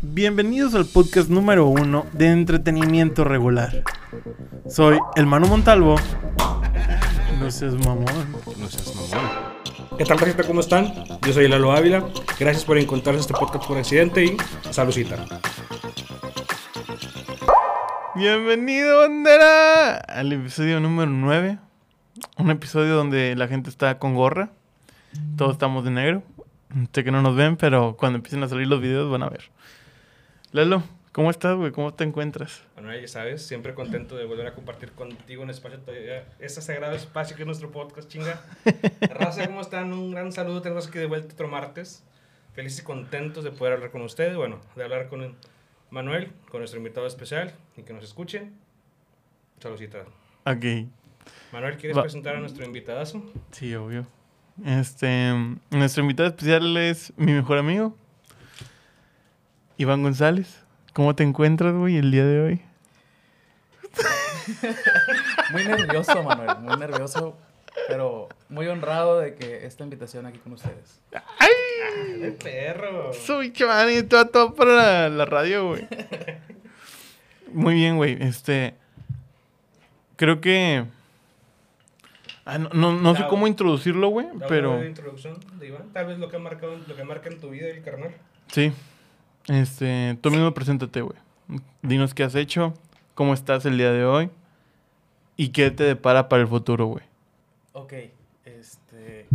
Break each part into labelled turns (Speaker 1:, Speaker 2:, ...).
Speaker 1: Bienvenidos al podcast número uno de entretenimiento regular. Soy el Manu Montalvo. No seas mamón.
Speaker 2: No seas mamón. ¿Qué tal, gente? ¿Cómo están? Yo soy Lalo Ávila. Gracias por encontrarse este podcast por accidente y saludcita.
Speaker 1: Bienvenido, bandera, al episodio número 9. Un episodio donde la gente está con gorra. Todos estamos de negro. Sé que no nos ven, pero cuando empiecen a salir los videos van a ver. Lalo, ¿cómo estás, güey? ¿Cómo te encuentras?
Speaker 2: Bueno, ya sabes, siempre contento de volver a compartir contigo un espacio, todavía, ese sagrado espacio que es nuestro podcast, chinga. Raza, ¿cómo están? Un gran saludo, tenemos aquí de vuelta otro martes. Felices y contentos de poder hablar con ustedes, bueno, de hablar con Manuel, con nuestro invitado especial y que nos escuchen. Saludcita.
Speaker 1: Ok.
Speaker 2: Manuel, ¿quieres
Speaker 1: Va-
Speaker 2: presentar a nuestro invitadazo?
Speaker 1: Sí, obvio. Este, nuestro invitado especial es mi mejor amigo, Iván González. ¿Cómo te encuentras, güey, el día de hoy?
Speaker 3: Muy nervioso, Manuel, muy nervioso, pero muy honrado de que esta invitación aquí con ustedes.
Speaker 1: ¡Ay!
Speaker 2: ¡De perro!
Speaker 1: Soy chaval y todo, todo para la, la radio, güey. Muy bien, güey. Este. Creo que. Ah, no no, no sé cómo introducirlo, güey,
Speaker 2: ¿Te
Speaker 1: pero.
Speaker 2: de introducción de Iván? Tal vez lo que ha marcado, lo que marca en tu vida el carnal.
Speaker 1: Sí. Este. Tú mismo preséntate, güey. Dinos qué has hecho, cómo estás el día de hoy y qué te depara para el futuro, güey.
Speaker 3: Ok, este...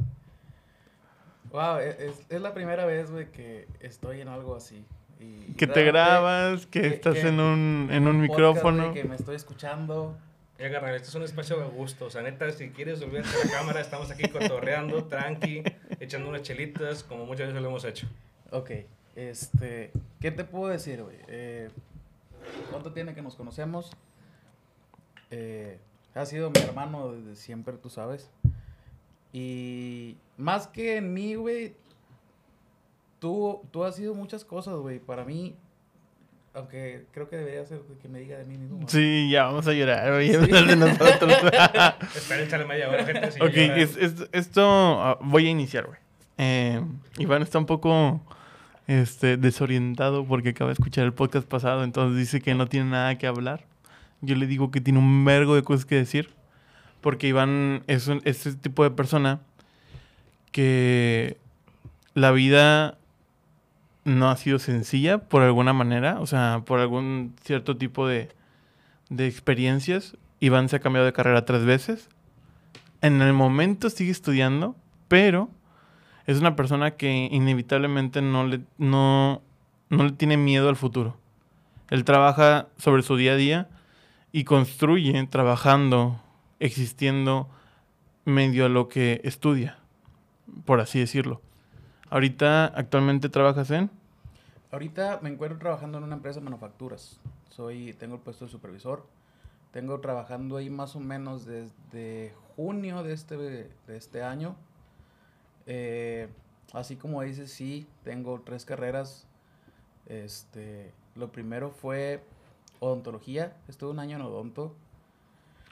Speaker 3: Wow, es, es- es la primera vez, güey, que estoy en algo así. Y
Speaker 1: Que te grabas, que
Speaker 3: que-
Speaker 1: estás
Speaker 3: que-
Speaker 1: en un, en un
Speaker 3: podcast,
Speaker 1: micrófono.
Speaker 3: güey, que me estoy escuchando.
Speaker 2: Ya, carnal, este es un espacio a gusto. O sea, neta, si quieres olvidarte de la cámara, estamos aquí cotorreando, tranqui, echando unas chelitas, como muchas veces lo hemos hecho.
Speaker 3: Ok, este... ¿Qué te puedo decir, güey? Eh, ¿Cuánto tiene que nos conocemos? Eh, ha sido mi hermano desde siempre, tú sabes. Y más que en mí, güey, tú, tú has sido muchas cosas, güey. Para mí, aunque creo que debería ser que me diga de mí mismo.
Speaker 1: Sí, ya vamos a llorar, güey.
Speaker 3: Sí.
Speaker 1: de nosotros.
Speaker 2: Esperen, échale media hora, gente. si
Speaker 1: ok, es- es- esto ah, voy a iniciar, güey. Eh, Iván está un poco este, desorientado porque acaba de escuchar el podcast pasado, entonces dice que no tiene nada que hablar. Yo le digo que tiene un vergo de cosas que decir, porque Iván es un- es ese tipo de persona que la vida no ha sido sencilla por alguna manera, o sea, por algún cierto tipo de, de experiencias. Iván se ha cambiado de carrera tres veces. En el momento sigue estudiando, pero es una persona que inevitablemente no le, no, no le tiene miedo al futuro. Él trabaja sobre su día a día y construye trabajando, existiendo medio a lo que estudia, por así decirlo. Ahorita actualmente trabajas en...
Speaker 3: Ahorita me encuentro trabajando en una empresa de manufacturas. Soy, tengo el puesto de supervisor. Tengo trabajando ahí más o menos desde junio de este, de este año. Eh, así como dices, sí, tengo tres carreras. Este, lo primero fue odontología. Estuve un año en odonto.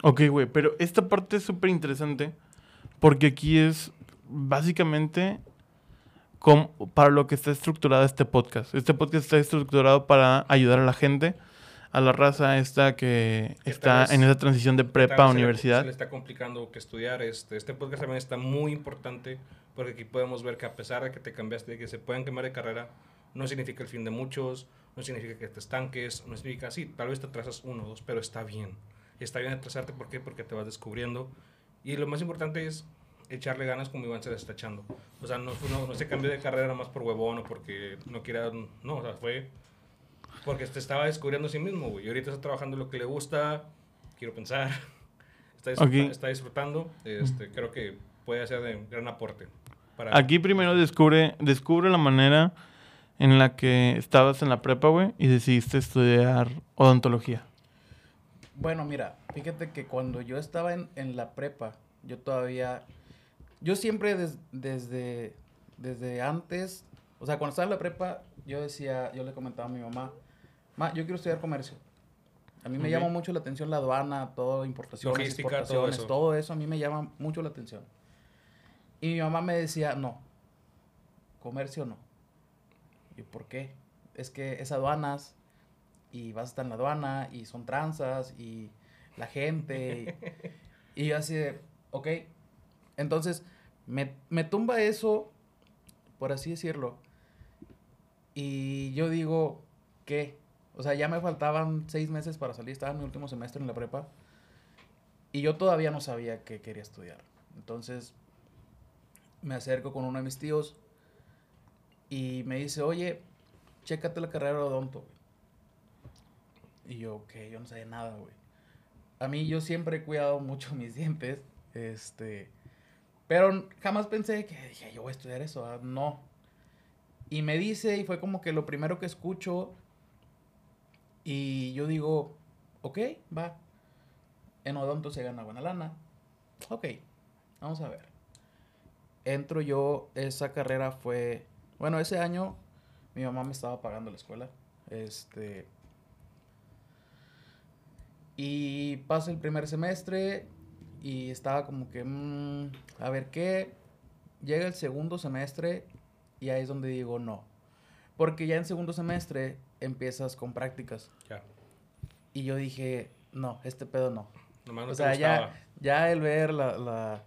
Speaker 1: Ok, güey, pero esta parte es súper interesante porque aquí es básicamente com- para lo que está estructurado este podcast. Este podcast está estructurado para ayudar a la gente, a la raza esta que está
Speaker 2: vez-
Speaker 1: en esa transición de prepa a
Speaker 2: se le-
Speaker 1: universidad.
Speaker 2: Se le está complicando que estudiar. Este, este podcast también está muy importante porque aquí podemos ver que a pesar de que te cambiaste, de que se puedan cambiar de carrera, no significa el fin de muchos, no significa que te estanques, no significa, sí, tal vez te atrasas uno o dos, pero está bien. Está bien atrasarte, ¿por qué? Porque te vas descubriendo. Y lo más importante es echarle ganas como Iván se le está echando. O sea, no, no, no se cambió de carrera más por huevón o porque no quiera, no, o sea, fue porque te estaba descubriendo a sí mismo, güey. Y ahorita está trabajando lo que le gusta, quiero pensar. Está, disfruta-
Speaker 1: Ok.
Speaker 2: está disfrutando. Este, creo que puede ser de gran aporte. Para
Speaker 1: Aquí primero descubre, descubre la manera en la que estabas en la prepa, güey, y decidiste estudiar odontología.
Speaker 3: Bueno, mira, fíjate que cuando yo estaba en, en la prepa, yo todavía, yo siempre des- desde, desde antes, o sea, cuando estaba en la prepa, yo decía, yo le comentaba a mi mamá, ma, yo quiero estudiar comercio. A mí me llama mucho la atención la aduana, todo, importaciones,
Speaker 2: Logística, todo eso.
Speaker 3: todo eso a mí me llama mucho la atención. Y mi mamá me decía, no, comercio no. ¿Y por qué? es que es aduanas y vas a estar en la aduana y son tranzas y la gente. y, yo así de, ok. Entonces, me, me tumba eso, por así decirlo. Y yo digo, ¿qué? O sea, ya me faltaban seis meses para salir, estaba en mi último semestre en la prepa. Y yo todavía no sabía qué quería estudiar. Entonces, me acerco con uno de mis tíos y me dice, oye, chécate la carrera de odonto. güey". Y yo, ok, yo no sabía nada, güey. A mí yo siempre he cuidado mucho mis dientes, este, pero jamás pensé que dije, yo voy a estudiar eso, no. Y me dice, y fue como que lo primero que escucho, y yo digo, ok, va. En odonto se gana buena lana. Ok, vamos a ver. Entro yo, esa carrera fue, bueno, ese año mi mamá me estaba pagando la escuela. Este. Y pasa el primer semestre y estaba como que, mm, a ver qué. Llega el segundo semestre y ahí es donde digo no. Porque ya en segundo semestre empiezas con prácticas.
Speaker 2: Ya.
Speaker 3: Y yo dije, no, este pedo no.
Speaker 2: Nomás no
Speaker 3: o sea, ya, ya el ver la, la-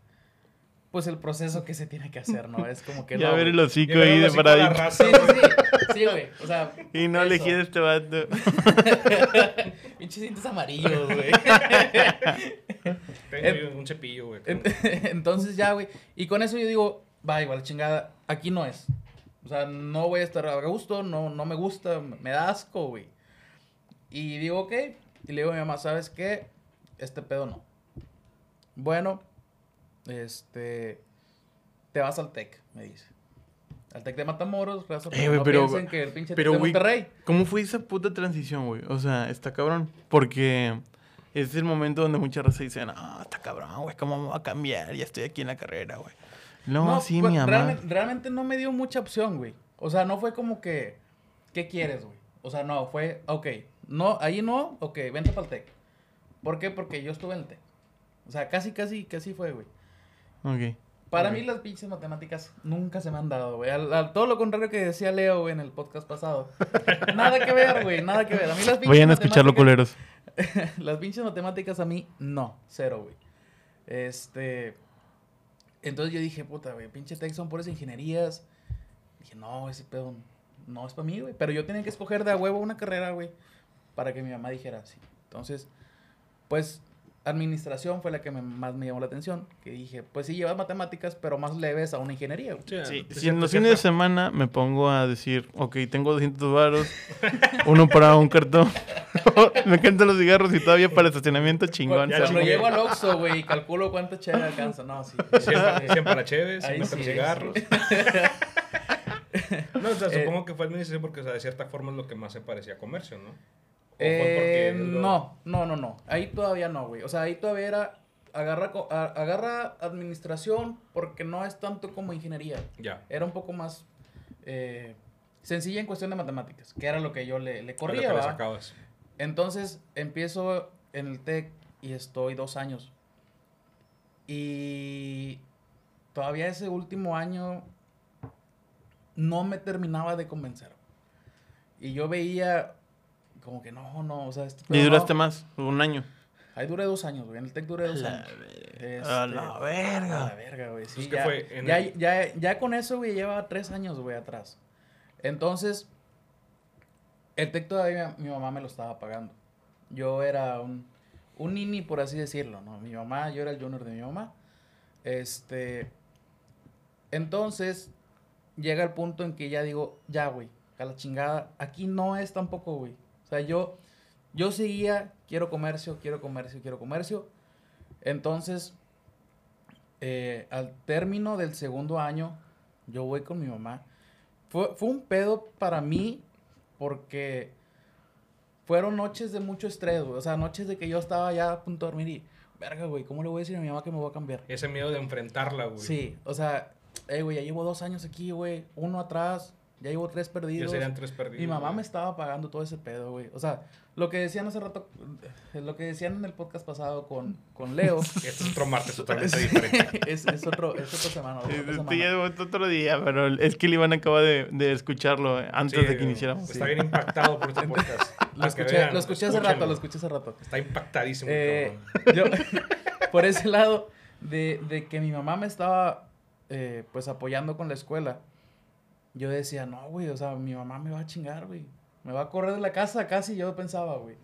Speaker 3: Pues el proceso que se tiene que hacer, ¿no? Es como que
Speaker 1: Ya
Speaker 3: no,
Speaker 1: ver el hocico ahí de paradito.
Speaker 2: raza,
Speaker 3: Sí, sí, sí. Sí, güey. O sea.
Speaker 1: Y no
Speaker 3: eso.
Speaker 1: elegí a este vato.
Speaker 3: Pinches dientes amarillos, güey.
Speaker 2: Tengo un cepillo, güey.
Speaker 3: En- Entonces ya, güey. Y con eso yo digo, va, igual, chingada, aquí no es. O sea, no voy a estar a gusto, no, no me gusta, me da asco, güey. Y digo, ok. Y le digo a mi mamá, ¿sabes qué? Este pedo no. Bueno, este. Te vas al TEC, me dice. Al TEC de Matamoros, raza,
Speaker 1: Eh,
Speaker 3: no
Speaker 1: pero-
Speaker 3: piensen que el pinche
Speaker 1: pero,
Speaker 3: de Monterrey.
Speaker 1: ¿Cómo fue esa puta transición, güey? O sea, está cabrón. Porque es el momento donde muchas raza dicen, ah, está cabrón, güey, ¿cómo me va a cambiar? Ya estoy aquí en la carrera, güey. No, sí,
Speaker 3: pues,
Speaker 1: mi mamá.
Speaker 3: Realmente, realmente no me dio mucha opción, güey. O sea, no fue como que, ¿qué quieres, güey? O sea, no, fue, ok, no, ahí no, ok, vente para el TEC. ¿Por qué? Porque yo estuve en el TEC. O sea, casi, casi, casi fue, güey.
Speaker 1: Ok.
Speaker 3: Para mí las pinches matemáticas nunca se me han dado, güey. Al, al- todo lo contrario que decía Leo, güey, en el podcast pasado. nada que ver, güey, nada que ver. A mí las pinches
Speaker 1: Vayan a escucharlo, culeros.
Speaker 3: las pinches matemáticas a mí, no, cero, güey. Este. Entonces yo dije, puta, güey, pinche tech son puras ingenierías. Dije, no, ese pedo no es para mí, güey. Pero yo tenía que escoger de a huevo una carrera, güey, para que mi mamá dijera sí. Entonces, pues, administración fue la que me- más me llamó la atención. Que dije, pues sí, llevas matemáticas, pero más leves a una ingeniería.
Speaker 2: Sí,
Speaker 1: Sí, si en los fines de semana me pongo a decir, ok, tengo 200 varos, uno para un cartón, me encantan los cigarros y todavía para estacionamiento chingón.
Speaker 3: Cuando
Speaker 2: chingué.
Speaker 3: llego al Oxxo, güey, y calculo cuánto chévere alcanza. No, sí.
Speaker 2: Siempre, siempre la cheve,
Speaker 3: Ahí
Speaker 2: siempre
Speaker 3: sí,
Speaker 2: los
Speaker 3: ahí
Speaker 2: cigarros.
Speaker 3: sí.
Speaker 2: No, o sea,
Speaker 3: Eh,
Speaker 2: supongo que fue administración porque, o sea, de cierta forma es lo que más se parecía a comercio, ¿no? ¿O fue
Speaker 3: Eh,
Speaker 2: lo-
Speaker 3: No, no, no, no. Ahí todavía no, güey. O sea, ahí todavía era agarra, agarra administración porque no es tanto como ingeniería.
Speaker 2: Ya.
Speaker 3: Era un poco más eh, sencilla en cuestión de matemáticas, que era lo que yo le, le
Speaker 2: lo
Speaker 3: corría,
Speaker 2: que le
Speaker 3: ¿va?
Speaker 2: sacabas.
Speaker 3: Entonces empiezo en el TEC y estoy dos años. Y todavía ese último año no me terminaba de convencer. Y yo veía como que no, no, o sea, este
Speaker 1: Y duraste
Speaker 3: no.
Speaker 1: más, un año.
Speaker 3: Ahí duré dos años, güey. En el TEC duré dos
Speaker 1: La
Speaker 3: años.
Speaker 1: verga. A la
Speaker 3: Este,
Speaker 1: verga.
Speaker 3: A la verga, güey. Sí,
Speaker 2: Pues, ¿qué
Speaker 3: ya,
Speaker 2: fue? En
Speaker 3: ya,
Speaker 2: el-
Speaker 3: ya, ya con eso, güey, lleva tres años, güey, atrás. Entonces, el TEC todavía mi mamá me lo estaba pagando. Yo era un, un nini, por así decirlo, ¿no? Mi mamá, yo era el junior de mi mamá. Este, entonces, llega el punto en que ya digo, ya, güey, a la chingada, aquí no es tampoco, güey. Sea, yo, yo seguía, quiero comercio, quiero comercio, quiero comercio. Entonces, eh, al término del segundo año, yo voy con mi mamá. Fue, fue un pedo para mí porque fueron noches de mucho estrés, güey. O sea, noches de que yo estaba ya a punto de dormir y, verga, güey, ¿cómo le voy a decir a mi mamá que me voy a cambiar?
Speaker 2: Ese miedo de enfrentarla, güey.
Speaker 3: Sí, o sea, eh, güey, ya llevo dos años aquí, güey, uno atrás, Ya llevo tres perdidos.
Speaker 2: Ya serían tres perdidos.
Speaker 3: Mi mamá
Speaker 2: güey.
Speaker 3: me estaba pagando todo ese pedo, güey. O sea, lo que decían hace rato, eh, lo que decían en el podcast pasado con, con Leo.
Speaker 2: Este es otro martes totalmente diferente.
Speaker 3: es, es, otro, es otra semana. otra
Speaker 1: Este
Speaker 3: semana.
Speaker 1: es otro día, pero es que el Iván acaba de, de escucharlo eh, antes
Speaker 2: Sí,
Speaker 1: de que iniciáramos.
Speaker 2: Está bien impactado por este podcast.
Speaker 3: Lo escuché,
Speaker 2: vean,
Speaker 3: lo escuché hace rato, lo escuché hace rato.
Speaker 2: Está impactadísimo.
Speaker 3: Eh, yo, por ese lado, de, de que mi mamá me estaba, eh, pues, apoyando con la escuela, yo decía, no, güey, o sea, mi mamá me va a chingar, güey. Me va a correr de la casa casi, yo pensaba, güey.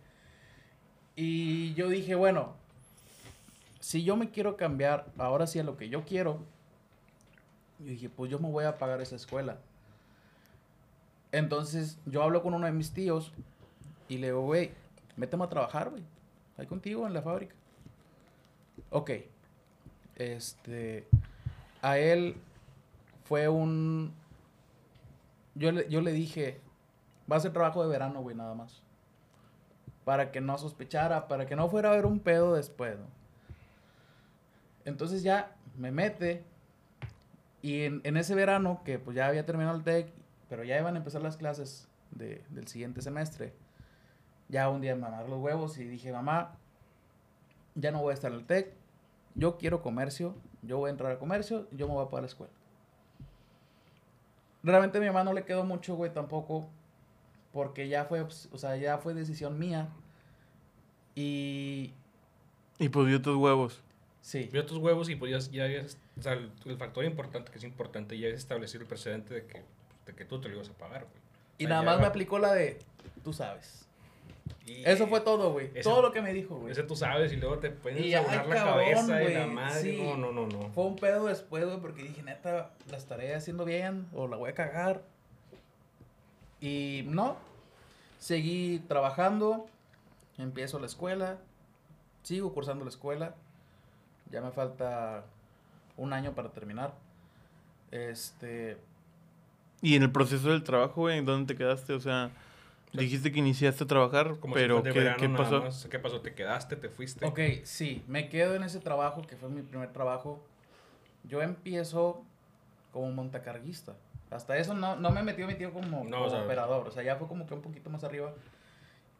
Speaker 3: Y yo dije, bueno, si yo me quiero cambiar ahora sí a lo que yo quiero, yo dije, pues yo me voy a pagar esa escuela. Entonces, yo hablo con uno de mis tíos y le digo, güey, méteme a trabajar, güey. Ahí contigo en la fábrica. Ok. Este. A él fue un. Yo le, yo le dije, va a ser trabajo de verano, güey, nada más. Para que no sospechara, para que no fuera a haber un pedo después, ¿no? Entonces ya me mete. Y en, en ese verano, que pues ya había terminado el TEC, pero ya iban a empezar las clases de- del siguiente semestre. Ya un día me mandaron los huevos y dije, mamá, ya no voy a estar en el TEC. Yo quiero comercio. Yo voy a entrar a comercio. Yo me voy a pagar la escuela. Realmente a mi mamá no le quedó mucho, güey, tampoco. Porque ya fue, o sea, ya fue decisión mía. Y
Speaker 1: Y pues vio tus huevos.
Speaker 3: sí.
Speaker 2: Vio tus huevos y pues ya, ya habías- o sea, el, el factor importante que es importante, ya es establecer el precedente de que, de que tú te lo ibas a pagar, güey.
Speaker 3: Y
Speaker 2: O sea,
Speaker 3: nada más me aplicó la de, tú sabes.
Speaker 2: Y-
Speaker 3: Eso fue todo, güey. Todo lo que me dijo, güey.
Speaker 2: Ese tú sabes y luego te puedes
Speaker 3: Y,
Speaker 2: a
Speaker 3: ay,
Speaker 2: volar la
Speaker 3: cabrón,
Speaker 2: cabeza y la
Speaker 3: güey,
Speaker 2: madre.
Speaker 3: sí.
Speaker 2: No, no, no, no.
Speaker 3: Fue un pedo después, güey, porque dije, neta, la estaré haciendo bien o la voy a cagar. Y no, seguí trabajando, empiezo la escuela, sigo cursando la escuela, ya me falta un año para terminar. Este,
Speaker 1: Y en el proceso del trabajo, güey, ¿dónde te quedaste? O sea, dijiste que iniciaste a trabajar,
Speaker 2: Como si
Speaker 1: pero
Speaker 2: de
Speaker 1: ¿qué,
Speaker 2: verano
Speaker 1: qué pasó?
Speaker 2: más. ¿Qué pasó? ¿Te quedaste? ¿Te fuiste?
Speaker 3: ok, sí, me quedo en ese trabajo que fue mi primer trabajo. Yo empiezo como montacarguista. Hasta eso no, no me metió metido como,
Speaker 2: No,
Speaker 3: como
Speaker 2: o sea-
Speaker 3: operador. O sea, ya fue como que un poquito más arriba.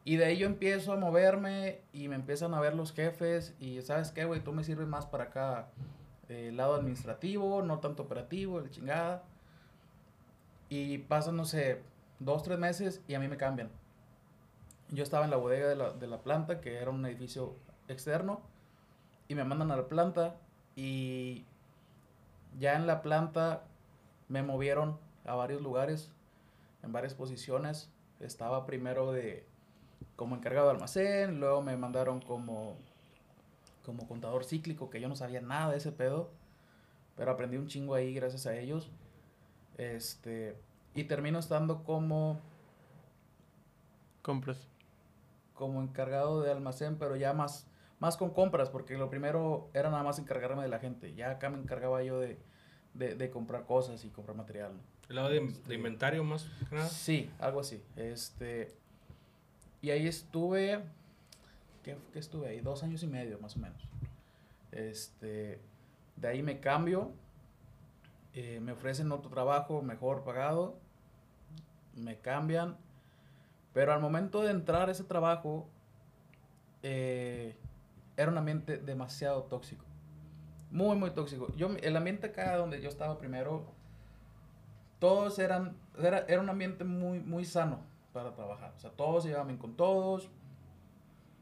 Speaker 3: Y de ahí yo empiezo a moverme y me empiezan a ver los jefes. Y sabes qué, güey, tú me sirves más para acá, eh, el lado administrativo, no tanto operativo, el chingada. Y pasan, no sé, dos, tres meses y a mí me cambian. Yo estaba en la bodega de la, de la planta, que era un edificio externo, y me mandan a la planta y ya en la planta me movieron a varios lugares, en varias posiciones. Estaba primero de como encargado de almacén, luego me mandaron como como contador cíclico, que yo no sabía nada de ese pedo, pero aprendí un chingo ahí gracias a ellos. Este, y termino estando como
Speaker 1: Compras.
Speaker 3: como encargado de almacén, pero ya más, más con compras, porque lo primero era nada más encargarme de la gente. Ya acá me encargaba yo de, de, de comprar cosas y comprar material. ¿no?
Speaker 2: ¿El lado de, de inventario más que nada?
Speaker 3: Sí, algo así. Este, y ahí estuve, ¿qué, qué estuve ahí? Dos años y medio, más o menos. Este, de ahí me cambio, eh, me ofrecen otro trabajo mejor pagado, me cambian, pero al momento de entrar a ese trabajo, eh, era un ambiente demasiado tóxico. Muy, muy tóxico. Yo, el ambiente acá donde yo estaba primero, todos eran, era, era un ambiente muy, muy sano para trabajar. O sea, todos se llevaban bien con todos,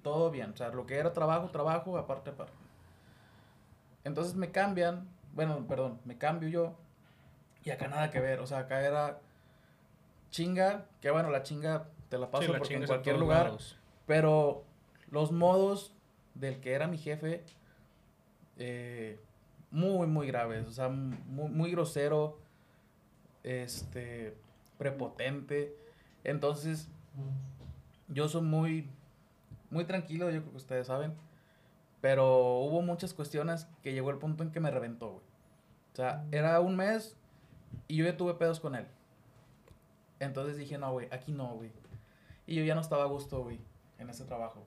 Speaker 3: todo bien. O sea, lo que era trabajo, trabajo, aparte, aparte. Entonces me cambian, bueno, perdón, me cambio yo y acá nada que ver. O sea, acá era chinga, que bueno, la chinga te la paso
Speaker 2: Sí, la
Speaker 3: porque en cualquier lugar.
Speaker 2: lados.
Speaker 3: Pero los modos del que era mi jefe, eh, muy, muy graves. O sea, muy, muy grosero, este, prepotente. Entonces, yo soy muy, muy tranquilo, yo creo que ustedes saben. Pero hubo muchas cuestiones que llegó el punto en que me reventó, güey. O sea, era un mes y yo ya tuve pedos con él. Entonces dije, no, güey, aquí no, güey. Y yo ya no estaba a gusto, güey, en ese trabajo.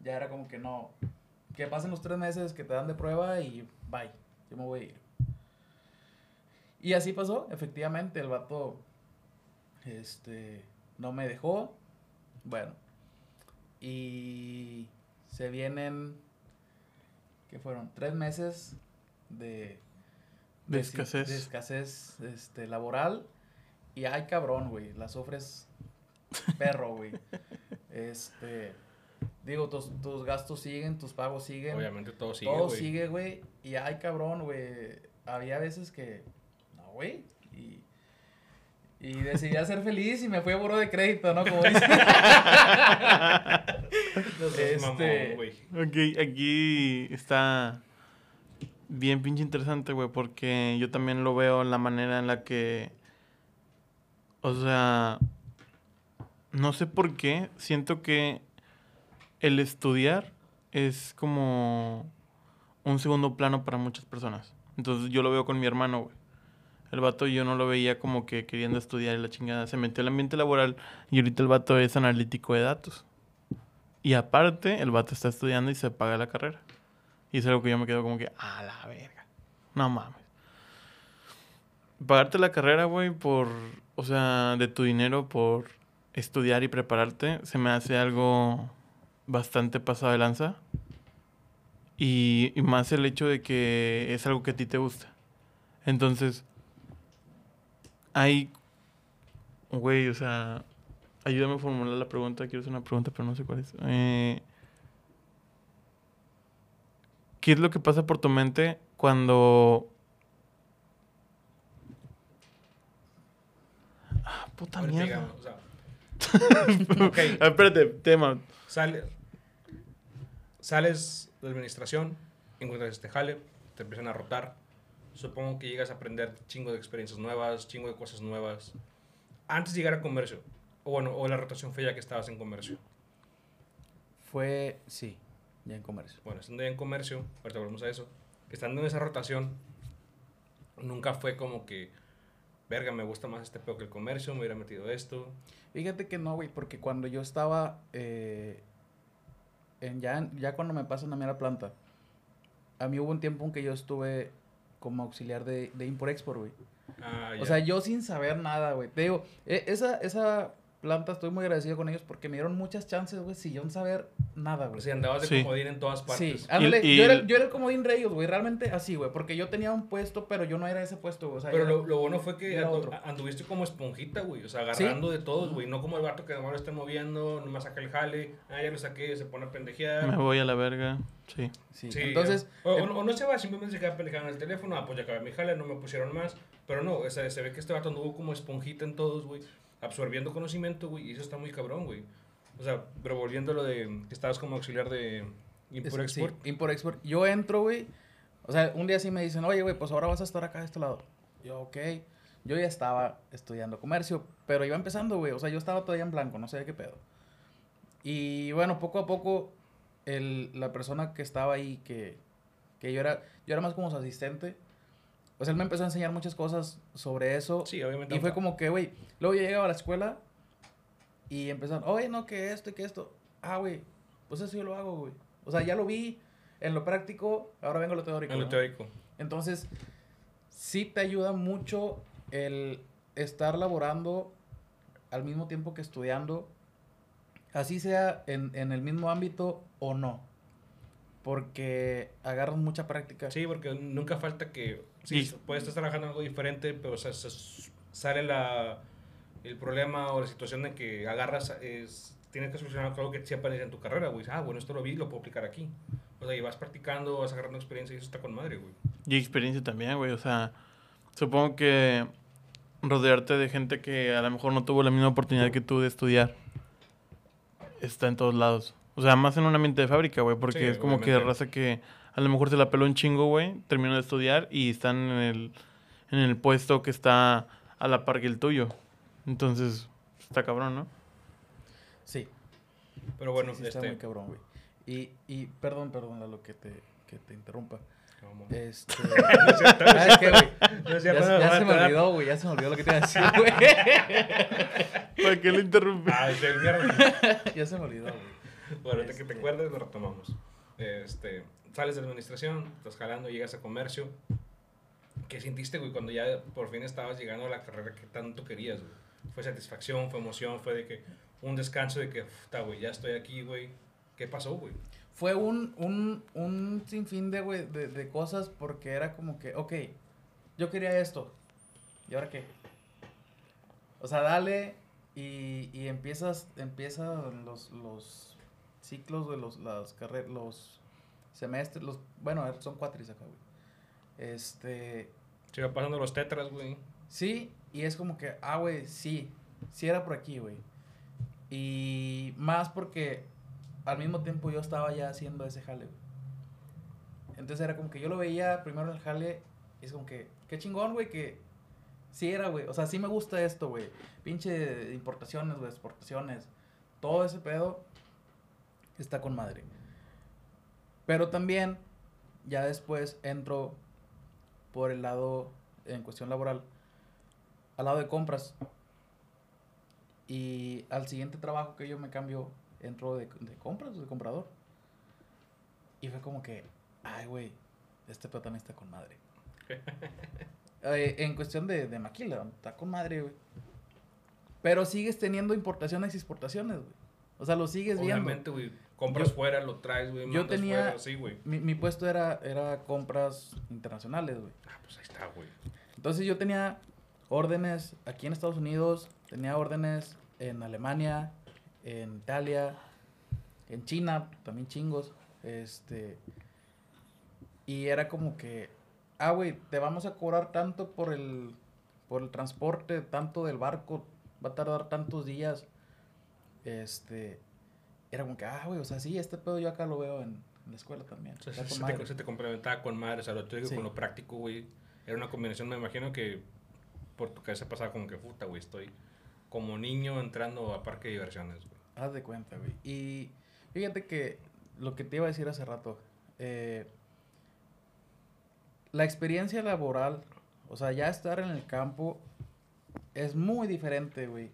Speaker 3: Ya era como que no. Que pasen los tres meses que te dan de prueba y bye. Yo me voy a ir. Y así pasó, efectivamente. El vato Este, no me dejó. Bueno. Y se vienen, ¿qué fueron? Tres meses de...
Speaker 1: De escasez.
Speaker 3: De escasez este, laboral. Y ay, cabrón, güey. La sufres perro, güey. Este... Digo, tus, tus gastos siguen, tus pagos siguen.
Speaker 2: Obviamente todo sigue,
Speaker 3: Todo sigue, güey. Y ay, cabrón, güey. Había veces que. No, güey. Y. Decidí ser feliz y me fui a buró de crédito, ¿no? Como
Speaker 2: seas
Speaker 3: Este-
Speaker 2: mamón, güey.
Speaker 1: Ok, aquí está bien pinche interesante, güey, porque yo también lo veo en la manera en la que, o sea, no sé por qué, siento que el estudiar es como un segundo plano para muchas personas. Entonces yo lo veo con mi hermano, güey. El vato yo no lo veía como que queriendo estudiar la chingada. Se metió al ambiente laboral y ahorita el vato es analítico de datos. Y aparte, el vato está estudiando y se paga la carrera. Y es algo que yo me quedo como que, a la verga. No mames. Pagarte la carrera, güey, por, o sea, de tu dinero por estudiar y prepararte, se me hace algo bastante pasado de lanza. Y, y más el hecho de que es algo que a ti te gusta. Entonces, hay, güey, o sea, ayúdame a formular la pregunta. Quiero hacer una pregunta, pero no sé cuál es. Eh, ¿Qué es lo que pasa por tu mente cuando... Ah, puta mierda.
Speaker 2: llegamos, o sea, ok.
Speaker 1: Ah, Espérate, tema.
Speaker 2: Sale, sales de administración, encuentras este jale, te empiezan a rotar. Supongo que llegas a aprender chingo de experiencias nuevas, chingo de cosas nuevas. Antes de llegar a comercio, o bueno, o la rotación fue ya que estabas en comercio.
Speaker 3: Fue. Sí, ya en comercio.
Speaker 2: Bueno, estando ya en comercio, ahorita volvemos a eso, estando en esa rotación, nunca fue como que, verga, me gusta más este pedo que el comercio, me hubiera metido esto.
Speaker 3: Fíjate que no, güey, porque cuando yo estaba. eh, en ya, ya cuando me pasan a mí a la planta, a mí hubo un tiempo en que yo estuve como auxiliar de, de import-export, güey.
Speaker 2: Ah,
Speaker 3: O sea, yo sin saber nada, güey. Te digo, e- esa, esa planta estoy muy agradecido con ellos porque me dieron muchas chances, güey, sin saber nada, güey.
Speaker 2: O sea, andabas de
Speaker 1: Sí.
Speaker 2: comodín en todas
Speaker 3: Sí,
Speaker 2: partes.
Speaker 3: ándale,
Speaker 1: Y- y
Speaker 3: yo, era,
Speaker 1: el-
Speaker 3: yo era el comodín de ellos, güey, realmente así, güey, porque yo tenía un puesto, pero yo no era ese puesto, güey. O sea,
Speaker 2: Pero
Speaker 3: era-
Speaker 2: lo, lo bueno fue que andu- anduviste como esponjita, güey. O sea, agarrando de todos, güey. No como el vato que nomás lo está moviendo, nomás saca el jale. Ah, ya lo saqué, se pone a pendejear.
Speaker 1: Me voy a la verga. Sí.
Speaker 3: Sí,
Speaker 2: Sí,
Speaker 3: entonces,
Speaker 2: O, o- o no se va, simplemente se queda pendejando en el teléfono. Ah, pues ya acabé mi jale, no me pusieron más. Pero no, o sea, se ve que este vato anduvo como esponjita en todos, güey. Absorbiendo conocimiento, güey. Y eso está muy cabrón, güey. O sea, pero volviendo a lo de que estabas como auxiliar de Import
Speaker 3: Es- sí,
Speaker 2: Export.
Speaker 3: Import-Export. Yo entro, güey. O sea, un día sí me dicen, oye, güey, pues ahora vas a estar acá de este lado. Yo, ok. Yo ya estaba estudiando comercio, pero iba empezando, güey. O sea, yo estaba todavía en blanco, no sé qué pedo. Y bueno, poco a poco, el, la persona que estaba ahí, que, que yo era, yo era más como su asistente, pues él me empezó a enseñar muchas cosas sobre eso.
Speaker 2: Sí, obviamente.
Speaker 3: Y fue como que, güey, luego yo llegaba a la escuela y empezaron, oye, no, que esto y que esto. Ah, güey, pues eso yo lo hago, güey. O sea, ya lo vi en lo práctico, ahora vengo a lo teórico.
Speaker 2: En lo
Speaker 3: ¿no?
Speaker 2: teórico.
Speaker 3: Entonces, sí te ayuda mucho el estar laborando al mismo tiempo que estudiando, así sea en, en el mismo ámbito o no. Porque agarras mucha práctica.
Speaker 2: Sí, porque nunca falta que. Sí,
Speaker 1: Y-
Speaker 2: puedes estar trabajando en algo diferente, pero o sea, se- sale la, el problema o la situación de que agarras. Es, tienes que solucionar algo que sí aparece en tu carrera, güey. Ah, bueno, esto lo vi, lo puedo aplicar aquí. O sea, y vas practicando, vas agarrando experiencia y eso está con madre, güey.
Speaker 1: Y experiencia también, güey. O sea, supongo que rodearte de gente que a lo mejor no tuvo la misma oportunidad que tú de estudiar está en todos lados. O sea, más en un ambiente de fábrica, güey, porque
Speaker 2: Sí,
Speaker 1: es como que
Speaker 2: obviamente.
Speaker 1: raza que a lo mejor se la peló un chingo, güey, terminó de estudiar y están en el, en el puesto que está a la par que el tuyo. Entonces, está cabrón, ¿no?
Speaker 3: Sí.
Speaker 2: Pero bueno,
Speaker 3: sí, sí está
Speaker 2: este.
Speaker 3: muy cabrón, güey. Y, y perdón, perdón, lo que te, que te interrumpa.
Speaker 2: Vamos.
Speaker 3: Este. Ya,
Speaker 2: cierto,
Speaker 3: se-
Speaker 2: no,
Speaker 3: ya
Speaker 2: no,
Speaker 3: se me olvidó, güey. Ya se me olvidó lo que te iba a decir, güey.
Speaker 1: ¿Para qué lo interrumpí?
Speaker 2: Ah, es el mierda.
Speaker 3: ya se me olvidó, güey.
Speaker 2: Bueno, ahorita que te
Speaker 3: Este.
Speaker 2: acuerdes, lo retomamos. Este, sales de administración, estás jalando, llegas a comercio. ¿Qué sentiste, güey, cuando ya por fin estabas llegando a la carrera que tanto querías, güey? fue satisfacción, fue emoción, fue de que un descanso de que, puta, güey, ya estoy aquí, güey. ¿Qué pasó, güey?
Speaker 3: Fue un, un, un sinfín de, güey, de, de cosas porque era como que, ok, yo quería esto. ¿Y ahora qué? O sea, dale y, y empiezas, empiezan los, los ciclos de los, las carreras, los semestres, los, bueno, son cuatris acá, güey. Este,
Speaker 2: Se iba pasando los tetras, güey.
Speaker 3: Sí, y es como que, ah, güey, sí, sí era por aquí, güey. Y más porque al mismo tiempo yo estaba ya haciendo ese jale, güey. Entonces era como que yo lo veía primero en el jale y es como que, qué chingón, güey, que sí era, güey. O sea, sí me gusta esto, güey. Pinche importaciones, güey, exportaciones. Todo ese pedo está con madre. Pero también, ya después entro por el lado, en cuestión laboral, al lado de compras. Y al siguiente trabajo que yo me cambio, entro de, de compras, de comprador. Y fue como que, ay, güey, este también está con madre. Eh, en cuestión de, de maquila, está con madre, güey. Pero sigues teniendo importaciones y exportaciones, güey. O sea, lo sigues viendo.
Speaker 2: Obviamente, güey. Compras
Speaker 3: Yo-
Speaker 2: fuera, lo traes, güey.
Speaker 3: yo tenía-
Speaker 2: fuera, sí, güey.
Speaker 3: Mi, mi puesto era, era compras internacionales, güey.
Speaker 2: Ah, pues ahí está, güey.
Speaker 3: Entonces yo tenía órdenes aquí en Estados Unidos, tenía órdenes en Alemania, en Italia, en China, también chingos. Este. Y era como que, ah, güey, te vamos a cobrar tanto por el, por el transporte, tanto del barco, va a tardar tantos días. Este. Era como que, ah, güey, o sea, sí, este pedo yo acá lo veo en, en la escuela también.
Speaker 2: O sea, se, te, se te complementaba con madre, o sea, lo
Speaker 3: Sí.
Speaker 2: con lo práctico, güey. Era una combinación, me imagino que por tu cabeza pasaba como que, puta, güey, estoy como niño entrando a parque de diversiones, güey.
Speaker 3: Haz de cuenta, güey. Y fíjate que lo que te iba a decir hace rato, eh, la experiencia laboral, o sea, ya estar en el campo es muy diferente, güey,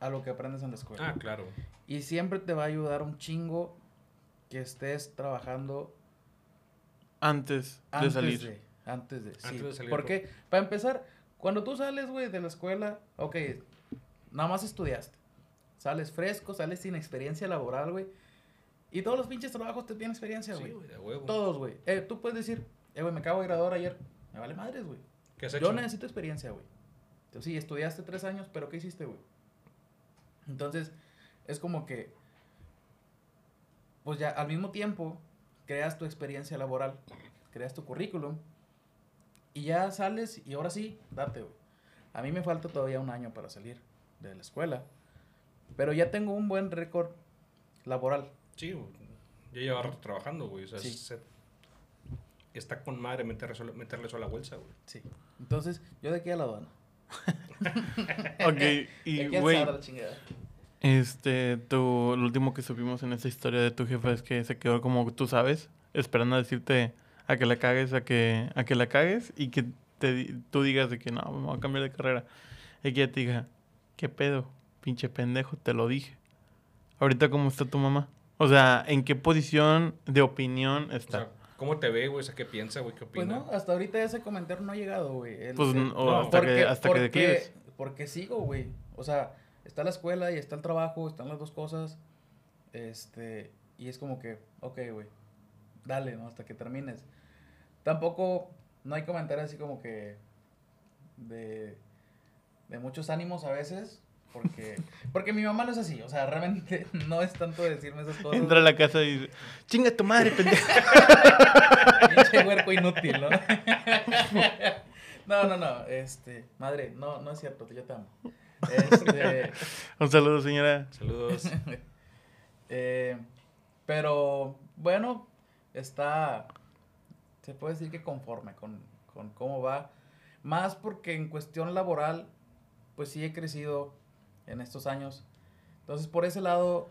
Speaker 3: a lo que aprendes en la escuela.
Speaker 2: Ah, claro.
Speaker 3: Y siempre te va a ayudar un chingo que estés trabajando
Speaker 1: Antes,
Speaker 3: antes
Speaker 1: de salir.
Speaker 3: de, antes de, sí.
Speaker 2: Antes de salir,
Speaker 3: Porque, para empezar, cuando tú sales, güey, de la escuela, ok, nada más estudiaste. Sales fresco, sales sin experiencia laboral, güey. Y todos los pinches trabajos te piden experiencia,
Speaker 2: Sí,
Speaker 3: güey.
Speaker 2: güey, de huevo.
Speaker 3: todos, güey. Eh, tú puedes decir, eh, güey, me acabo de graduar ayer. Me vale madres, güey.
Speaker 2: ¿Qué has hecho?
Speaker 3: Yo necesito experiencia, güey. Entonces, Sí, estudiaste tres años, pero ¿qué hiciste, güey? Entonces, es como que, pues ya al mismo tiempo, creas tu experiencia laboral, creas tu currículum, y ya sales y ahora sí, date, güey. A mí me falta todavía un año para salir de la escuela, pero ya tengo un buen récord laboral.
Speaker 2: Sí, güey. Yo llevo rato trabajando, güey. O sea,
Speaker 3: Sí.
Speaker 2: se- está con madre meterle meterle eso a la bolsa, güey.
Speaker 3: Sí. Entonces, yo de aquí a la aduana.
Speaker 1: Ok, y güey, este, tu, lo último que supimos en esta historia de tu jefa es que se quedó como tú sabes, esperando a decirte a que la cagues, a que, a que la cagues y que te, di- tú digas de que no, me voy a cambiar de carrera. Y que ella te diga, ¿qué pedo? Pinche pendejo, te lo dije. Ahorita, ¿cómo está tu mamá? O sea, ¿en qué posición de opinión
Speaker 2: O
Speaker 1: está?
Speaker 2: sea, ¿cómo te ve, güey? O sea, ¿qué piensa, güey? ¿Qué
Speaker 3: Pues
Speaker 2: opina?
Speaker 3: no, hasta ahorita ese comentario no ha llegado, güey. El-
Speaker 1: Pues,
Speaker 3: el-
Speaker 1: o
Speaker 2: no,
Speaker 1: hasta, que, hasta que declives.
Speaker 3: Porque sigo, güey. O sea, está la escuela y está el trabajo, están las dos cosas. Este, y es como que, ok, güey, dale, ¿no? Hasta que termines. Tampoco, no hay comentarios así como que de, de muchos ánimos a veces. Porque, porque mi mamá no es así, o sea, realmente no es tanto decirme esas cosas.
Speaker 1: Entra a la casa y dice, chinga tu madre, pendejo.
Speaker 3: Pinche huerco inútil, ¿no? no, no, no, este, madre, no, no es cierto, yo te amo. Este,
Speaker 1: Un saludo, señora.
Speaker 2: Saludos.
Speaker 3: eh, pero, bueno, está, se puede decir que conforme con, con cómo va. Más porque en cuestión laboral, pues sí he crecido en estos años. Entonces, por ese lado,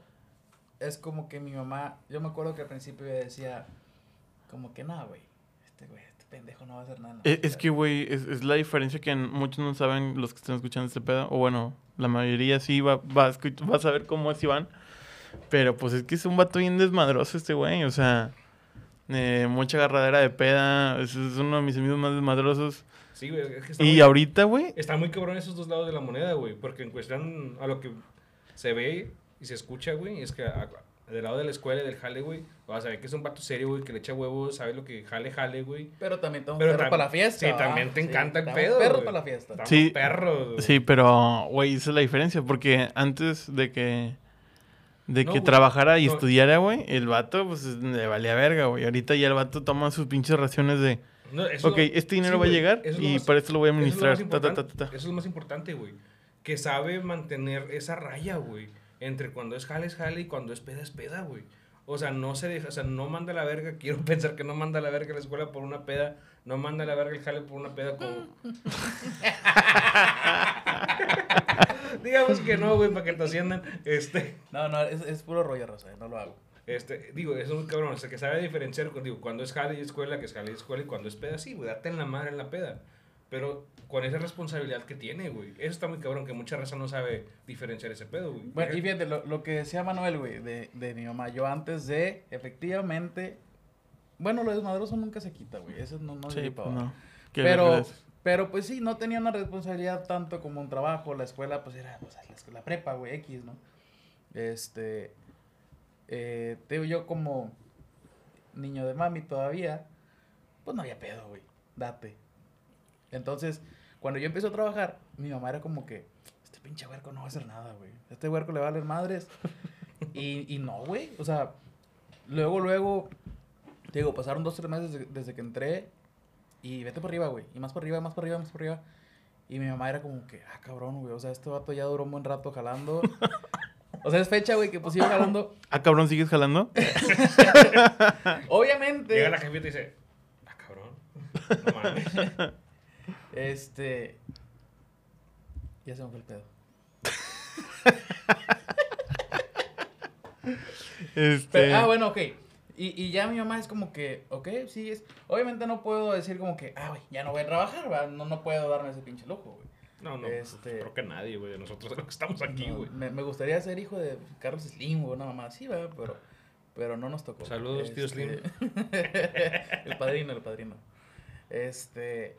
Speaker 3: es como que mi mamá, yo me acuerdo que al principio decía, como que no, güey, este güey, este pendejo no va a hacer nada.
Speaker 1: Es, es que, güey, es, es la diferencia que muchos no saben los que están escuchando este pedo. O bueno, la mayoría sí va, va, a va a saber cómo es Iván. Pero pues es que es un vato bien desmadroso este güey. O sea, eh, mucha agarradera de peda. Es, es uno de mis amigos más desmadrosos.
Speaker 2: Sí, güey. es que está
Speaker 1: Y
Speaker 2: muy-
Speaker 1: ahorita, güey,
Speaker 2: Está muy cabrón esos dos lados de la moneda, güey. Porque en cuestión a lo que se ve y se escucha, güey, es que a- del lado de la escuela y del jale, güey, vas a ver que es un vato serio, güey, que le echa huevos, sabe lo que jale, jale, güey.
Speaker 3: Pero también estamos
Speaker 2: Pero
Speaker 3: perros para la fiesta.
Speaker 2: sí, también te encanta el
Speaker 3: estamos
Speaker 2: pedo,
Speaker 3: perros
Speaker 2: güey.
Speaker 3: para la fiesta.
Speaker 2: Estamos
Speaker 1: Sí.
Speaker 2: perros. güey.
Speaker 1: Sí, pero, güey, esa es la diferencia. Porque antes de que, de
Speaker 2: No,
Speaker 1: que
Speaker 2: güey,
Speaker 1: trabajara y
Speaker 2: no.
Speaker 1: estudiara, güey, el vato, pues, le valía verga, güey. Ahorita ya el vato toma sus pinches raciones de,
Speaker 2: No, eso
Speaker 1: ok,
Speaker 2: lo-
Speaker 1: este dinero
Speaker 2: sí,
Speaker 1: va a llegar
Speaker 2: eso es lo
Speaker 1: y
Speaker 2: más-
Speaker 1: para esto lo voy a
Speaker 2: eso es lo
Speaker 1: administrar.
Speaker 2: más
Speaker 1: ta, ta, ta,
Speaker 2: importante-
Speaker 1: ta, ta.
Speaker 2: Eso es lo más importante, güey. Que sabe mantener esa raya, güey. Entre cuando es jale es jale y cuando es peda es peda, güey. O sea, no se deja, o sea, no manda la verga. Quiero pensar que no manda la verga la escuela por una peda. No manda la verga el jale por una peda como... Digamos que no, güey, para que te asciendan. Este,
Speaker 3: No, no, es, es puro rollo, Rosa, no lo hago.
Speaker 2: Este, digo, eso es un cabrón. O sea, que sabe diferenciar, digo, cuando es jale y escuela, que es jale y escuela, y cuando es peda, sí, güey, date en la madre en la peda. Pero con esa responsabilidad que tiene, güey. Eso está muy cabrón, que mucha raza no sabe diferenciar ese pedo, güey.
Speaker 3: Bueno, y fíjate, lo, lo que decía Manuel, güey, de, de mi mamá, yo antes de, efectivamente, bueno, lo desmadroso nunca se quita, güey, eso no, no
Speaker 1: Sí, pues
Speaker 3: ¿va?
Speaker 1: no. ¿Qué
Speaker 3: Pero, pero pues sí, no tenía una responsabilidad tanto como un trabajo, la escuela, pues era, pues, la, escuela- la prepa, güey, X, ¿no? Este, eh, te digo yo como niño de mami todavía, pues no había pedo, güey, date. Entonces, cuando yo empecé a trabajar, mi mamá era como que, este pinche huerco no va a hacer nada, güey, este huerco le va a valer madres. y, y no, güey, o sea, luego, luego, te digo, pasaron dos, tres meses desde, desde que entré y vete por arriba, güey. Y más por arriba, más por arriba, más por arriba. Y mi mamá era como que, ah, cabrón, güey. O sea, este vato ya duró un buen rato jalando. o sea, es fecha, güey, que pues iba jalando.
Speaker 1: Ah, cabrón, ¿sigues jalando?
Speaker 3: Obviamente.
Speaker 2: Llega la jefita y dice, ah, cabrón. No mames.
Speaker 3: Este. Ya se me fue el pedo.
Speaker 1: Este...
Speaker 3: Pero- ah, bueno, ok. Y, y ya mi mamá es como que, ok, sí, es. Obviamente no puedo decir como que, ah, güey, ya no voy a trabajar. No, no puedo darme ese pinche lujo, güey.
Speaker 2: No, no,
Speaker 3: Este-
Speaker 2: creo que nadie, güey. Nosotros los que estamos aquí,
Speaker 3: No,
Speaker 2: güey.
Speaker 3: me, me gustaría ser hijo de Carlos Slim o una mamá así, ¿verdad? Pero, pero no nos tocó.
Speaker 2: Saludos, tío Slim.
Speaker 3: el padrino, el padrino. Este.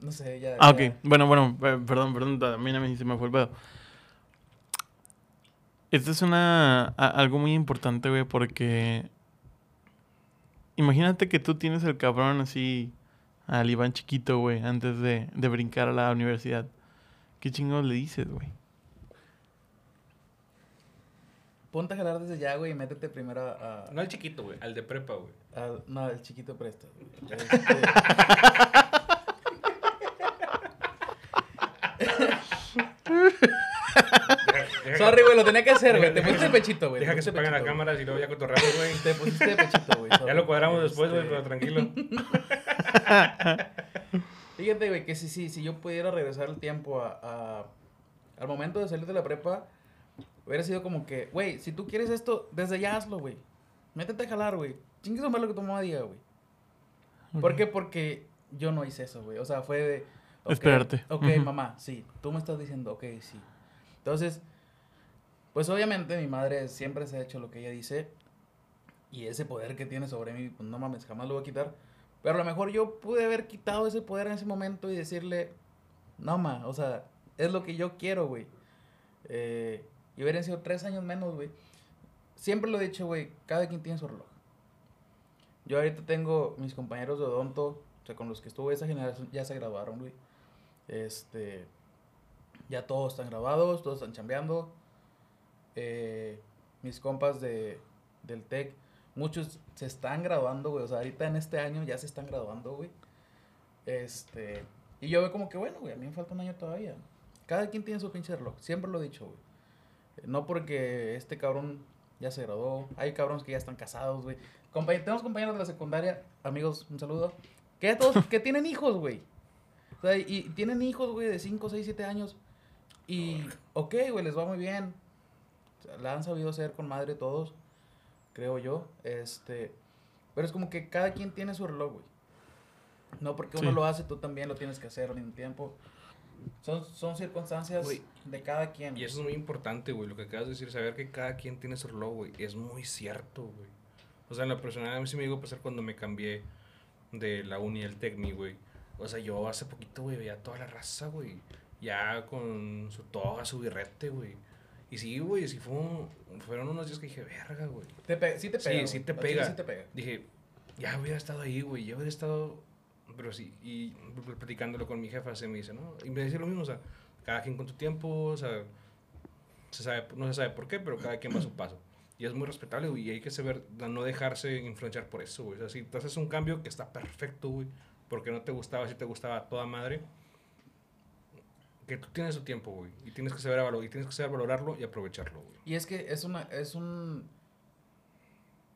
Speaker 3: No sé, ya.
Speaker 1: Ah, ok.
Speaker 3: ya-
Speaker 1: Bueno, bueno, eh, perdón, perdón, también a mí se me fue el pedo. Esto es una, a- algo muy importante, güey, porque imagínate que tú tienes el cabrón así al Iván chiquito, güey, antes de, de brincar a la universidad. ¿Qué chingados le dices, güey?
Speaker 3: Ponte a jalar desde ya, güey, y métete primero a. a-
Speaker 2: No al chiquito, güey. Al de prepa, güey.
Speaker 3: al- no, el chiquito presta. Este,
Speaker 2: Deja- deja-
Speaker 3: Sorry, güey, lo tenía que hacer, güey. Te
Speaker 2: Deja-
Speaker 3: pusiste
Speaker 2: deja-
Speaker 3: pechito, güey.
Speaker 2: Deja que se paguen las cámaras y luego ya cotorreamos, güey.
Speaker 3: Te pusiste pechito, güey.
Speaker 2: Ya lo cuadramos después, güey,
Speaker 3: Este,
Speaker 2: pero tranquilo.
Speaker 3: Fíjate, güey, que si, si, si yo pudiera regresar el tiempo a, a- al momento de salir de la prepa, hubiera sido como que, güey, si tú quieres esto, desde ya hazlo, güey. Métete a jalar, güey. Chingue su madre lo que tu mamá diga, güey. ¿Por qué? Porque yo no hice eso, güey. O sea, fue de... ok,
Speaker 1: Esperarte.
Speaker 3: Ok, mamá, sí. Tú me estás diciendo, ok, sí. Entonces, pues obviamente mi madre siempre se ha hecho lo que ella dice. Y ese poder que tiene sobre mí, pues no mames, jamás lo voy a quitar. Pero a lo mejor yo pude haber quitado ese poder en ese momento y decirle, no, ma, o sea, es lo que yo quiero, güey. Eh, y hubieran sido tres años menos, güey. Siempre lo he dicho, güey, cada quien tiene su reloj. Yo ahorita tengo mis compañeros de odonto, o sea, con los que estuve esa generación, ya se graduaron, güey. Este, ya todos están graduados, todos están chambeando. Eh, mis compas de, del TEC, muchos se están graduando, güey. O sea, ahorita en este año ya se están graduando, güey. Este, y yo veo como que, bueno, güey, a mí me falta un año todavía. Cada quien tiene su pinche reloj, siempre lo he dicho, güey. No porque este cabrón ya se graduó, hay cabrones que ya están casados, güey. Compañ- tenemos compañeros de la secundaria, amigos, un saludo, que todos, que tienen hijos, güey. O sea, y tienen hijos, güey, de 5, 6, 7 años. Y, ok, güey, les va muy bien. La han sabido hacer con madre todos, creo yo. Este, pero es como que cada quien tiene su reloj, güey. No porque uno
Speaker 1: Sí.
Speaker 3: lo hace, tú también lo tienes que hacer al mismo tiempo. Son, son circunstancias
Speaker 2: Güey,
Speaker 3: de cada quien.
Speaker 2: Y eso es muy importante, güey. Lo que acabas de decir, saber que cada quien tiene su reloj, güey. Es muy cierto, güey. O sea, en la personal a mí sí me llegó a pasar cuando me cambié de la uni al Tecmi, güey. O sea, yo hace poquito, güey, veía toda la raza, güey. Ya con su toga, su birrete, güey. Y sí, güey, sí fue un- fueron unos días que dije, verga, güey.
Speaker 3: Te pe- sí te
Speaker 2: Sí,
Speaker 3: pega.
Speaker 2: sí
Speaker 3: güey.
Speaker 2: te pega.
Speaker 3: Sí te pega.
Speaker 2: Dije, ya hubiera estado ahí, güey, ya hubiera estado... Pero sí, y pl- platicándolo con mi jefa, se me dice, ¿no? Y me dice lo mismo, o sea, cada quien con tu tiempo, o sea, se sabe, no se sabe por qué, pero cada quien va a su paso. Y es muy respetable, güey, y hay que saber, no dejarse influenciar por eso, güey. O sea, si tú haces un cambio que está perfecto, güey, porque no te gustaba, si te gustaba toda madre, que tú tienes tu tiempo, güey, y tienes que saber valor, y tienes que saber valorarlo y aprovecharlo, güey.
Speaker 3: Y es que es una, es un...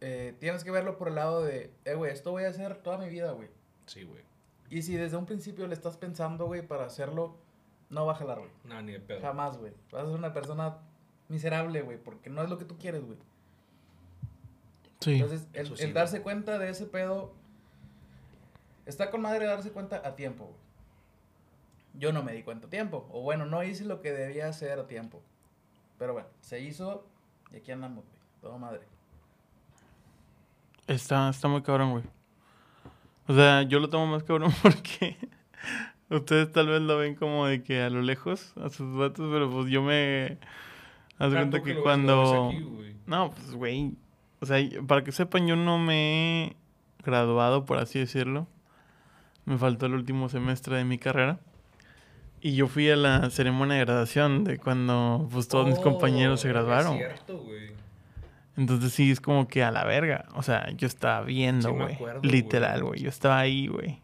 Speaker 3: eh, tienes que verlo por el lado de, eh, güey, esto voy a hacer toda mi vida, güey.
Speaker 2: Sí, güey.
Speaker 3: Y si desde un principio le estás pensando, güey, para hacerlo, no va a jalar, güey.
Speaker 2: No, ni de pedo.
Speaker 3: Jamás, güey. Vas a ser una persona miserable, güey, porque no es lo que tú quieres, güey.
Speaker 1: Sí.
Speaker 3: Entonces, el,
Speaker 2: sí,
Speaker 3: el darse cuenta de ese pedo, está con madre darse cuenta a tiempo, güey. Yo no me di cuenta a tiempo, o bueno, no hice lo que debía hacer a tiempo. Pero bueno, se hizo y aquí andamos, güey. Todo madre.
Speaker 1: Está, está muy cabrón, güey. O sea, yo lo tomo más cabrón porque ustedes tal vez lo ven como de que a lo lejos, a sus vatos, pero pues yo me... Haz cuenta que
Speaker 2: lo-
Speaker 1: cuando...
Speaker 2: aquí, güey.
Speaker 1: No, pues, güey. O sea, para que sepan, yo no me he graduado, por así decirlo. Me faltó el último semestre de mi carrera. Y yo fui a la ceremonia de graduación de cuando pues todos mis compañeros se
Speaker 2: Oh,
Speaker 1: graduaron.
Speaker 2: Es cierto, güey.
Speaker 1: Entonces sí, es como que a la verga. O sea, yo estaba viendo,
Speaker 2: Sí me
Speaker 1: güey.
Speaker 2: acuerdo,
Speaker 1: Literal,
Speaker 2: güey.
Speaker 1: güey. Yo estaba ahí, güey.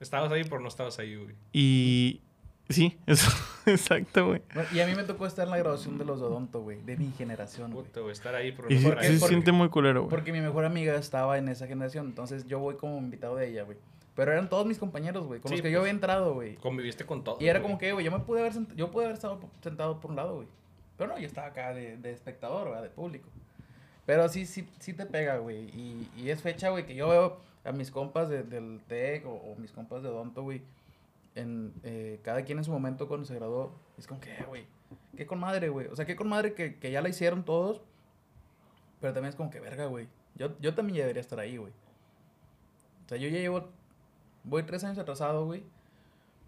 Speaker 2: Estabas ahí, pero no estabas ahí, güey.
Speaker 1: Y sí, eso, exacto, güey.
Speaker 3: Y a mí me tocó estar en la graduación de los Odonto, güey, de mi generación, güey.
Speaker 2: Puta, güey, estar ahí, pero
Speaker 1: Y
Speaker 2: no
Speaker 1: sí,
Speaker 2: estar
Speaker 1: sí
Speaker 2: ahí.
Speaker 1: se siente muy culero, güey.
Speaker 3: Porque mi mejor amiga estaba en esa generación, entonces yo voy como invitado de ella, güey. Pero eran todos mis compañeros, güey, con
Speaker 2: Sí,
Speaker 3: los que yo
Speaker 2: pues.
Speaker 3: había entrado, güey.
Speaker 2: Conviviste con todo.
Speaker 3: Y era
Speaker 2: güey.
Speaker 3: como que, güey, yo me pude haber, sent- yo pude haber estado sentado por un lado, güey. Pero no, yo estaba acá de, de espectador, ¿verdad? De público. Pero sí, sí, sí te pega, güey. Y, y es fecha, güey, que yo veo a mis compas de- del TEC o, o mis compas de Odonto, güey. En, eh, cada quien en su momento cuando se graduó. Es como que, eh, güey, qué con madre, güey. O sea, qué con madre que, que ya la hicieron todos. Pero también es como que, verga, güey. Yo, yo también ya debería estar ahí, güey. O sea, yo ya llevo, voy tres años atrasado, güey.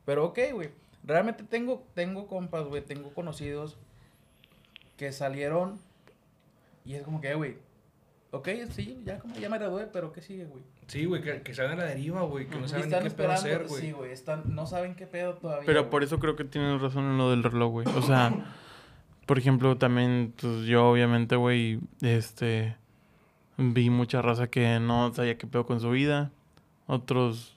Speaker 3: Pero ok, güey. Realmente tengo, tengo compas, güey, tengo conocidos que salieron y es como que, güey, ok, sí, ya como ya me gradué, pero ¿qué sigue, güey?
Speaker 2: Sí, güey, que, que salen a la deriva, güey, que no saben
Speaker 3: están
Speaker 2: qué pedo hacer, güey.
Speaker 3: sí, güey, están, no saben qué pedo todavía.
Speaker 1: Pero
Speaker 3: güey.
Speaker 1: por eso creo que tienes razón en lo del reloj, güey. O sea, por ejemplo, también, pues yo obviamente, güey, este, vi mucha raza que no sabía qué pedo con su vida. Otros,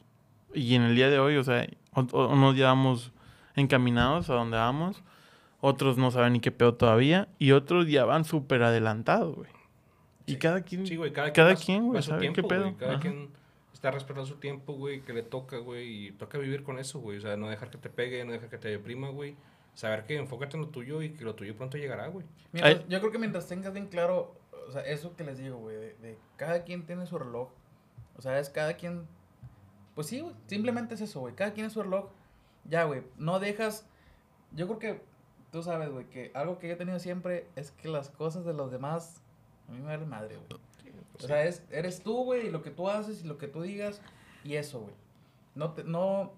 Speaker 1: y en el día de hoy, o sea, o- o- unos ya vamos encaminados a donde vamos. Otros no saben ni qué pedo todavía. Y otros ya van súper adelantados, güey. Y
Speaker 2: Sí.
Speaker 1: cada quien...
Speaker 2: Sí, güey, cada,
Speaker 1: Cada quien, güey, sabe qué
Speaker 2: tiempo,
Speaker 1: pedo.
Speaker 2: güey, Cada
Speaker 1: Ajá.
Speaker 2: quien está respetando su tiempo, güey, que le toca, güey, y toca vivir con eso, güey. O sea, no dejar que te pegue, no dejar que te deprima, güey. Saber que enfócate en lo tuyo y que lo tuyo pronto llegará, güey.
Speaker 3: Mientras- yo creo que mientras tengas bien claro, o sea, eso que les digo, güey, de, de cada quien tiene su reloj. O sea, es cada quien. Pues sí, güey, simplemente es eso, güey. Cada quien es su reloj. Ya, güey, no dejas. Yo creo que tú sabes, güey, que algo que yo he tenido siempre es que las cosas de los demás a mí me vale madre, güey. O sea, es, eres tú, güey, y lo que tú haces y lo que tú digas y eso, güey. No te, no...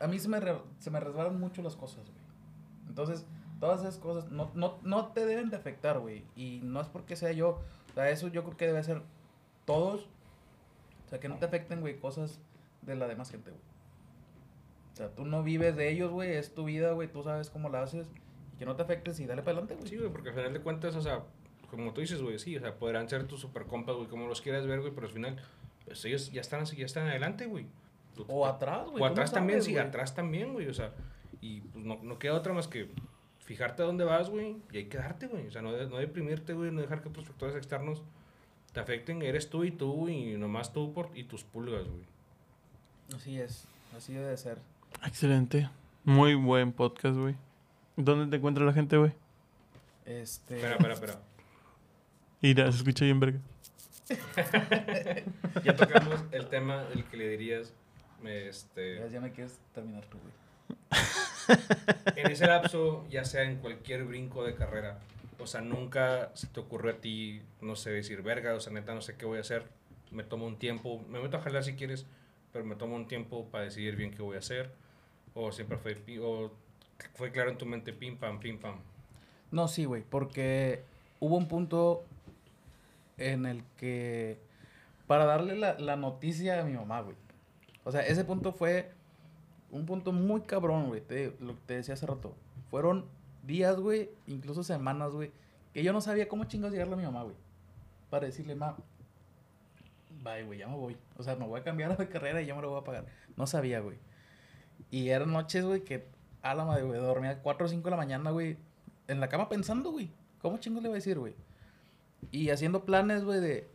Speaker 3: A mí se me, re- se me resbalan mucho las cosas, güey. Entonces, todas esas cosas no, no, no te deben de afectar, güey. Y no es porque sea yo. O sea, eso yo creo que debe ser todos. O sea, que no te afecten, güey, cosas de la demás gente, güey. O sea, tú no vives de ellos, güey. Es tu vida, güey. Tú sabes cómo la haces. Y que no te afectes y dale para adelante, güey.
Speaker 2: Sí, güey, porque al final de cuentas, o sea, como tú dices, güey, sí, o sea, podrán ser tus super compas, güey, como los quieras ver, güey, pero al final, pues ellos ya están, ya están adelante, güey.
Speaker 3: O atrás, güey.
Speaker 2: O
Speaker 3: no
Speaker 2: atrás también,
Speaker 3: sabes,
Speaker 2: sí, atrás también, güey, o sea, y pues no, no queda otra más que fijarte a dónde vas, güey, y hay que darte, güey, o sea, no, de- no deprimirte, güey, no dejar que tus factores externos te afecten, eres tú y tú, y nomás tú por, y tus pulgas, güey.
Speaker 3: Así es. Así debe de ser.
Speaker 1: Excelente. Muy buen podcast, güey. ¿Dónde te encuentra la gente, güey?
Speaker 3: Este.
Speaker 2: Espera, espera, espera.
Speaker 1: Mira, se escucha bien, verga.
Speaker 2: Ya tocamos el tema del que le dirías,
Speaker 3: Ya,
Speaker 2: este,
Speaker 3: ya me quieres terminar tú, güey.
Speaker 2: en ese lapso, ya sea en cualquier brinco de carrera, O sea, nunca se te ocurrió a ti, no sé, decir, verga, o sea, neta, no sé qué voy a hacer. Me tomo un tiempo, me meto a jalar si quieres, pero me tomo un tiempo para decidir bien qué voy a hacer. O siempre fue, o fue claro en tu mente, pim, pam, pim, pam.
Speaker 3: No, sí, güey, porque hubo un punto en el que para darle la, la noticia a mi mamá, güey. O sea, ese punto fue un punto muy cabrón, güey. Te, lo que te decía hace rato. Fueron días, güey, incluso semanas, güey, que yo no sabía cómo chingados llegarle a mi mamá, güey. Para decirle, ma, bye, güey, ya me voy. O sea, me voy a cambiar de carrera y ya me lo voy a pagar. No sabía, güey. Y eran noches, güey, que a la madre, güey, dormía a 4 o 5 de la mañana, güey, en la cama pensando, güey. ¿Cómo chingo le voy a decir, güey? Y haciendo planes, güey, de.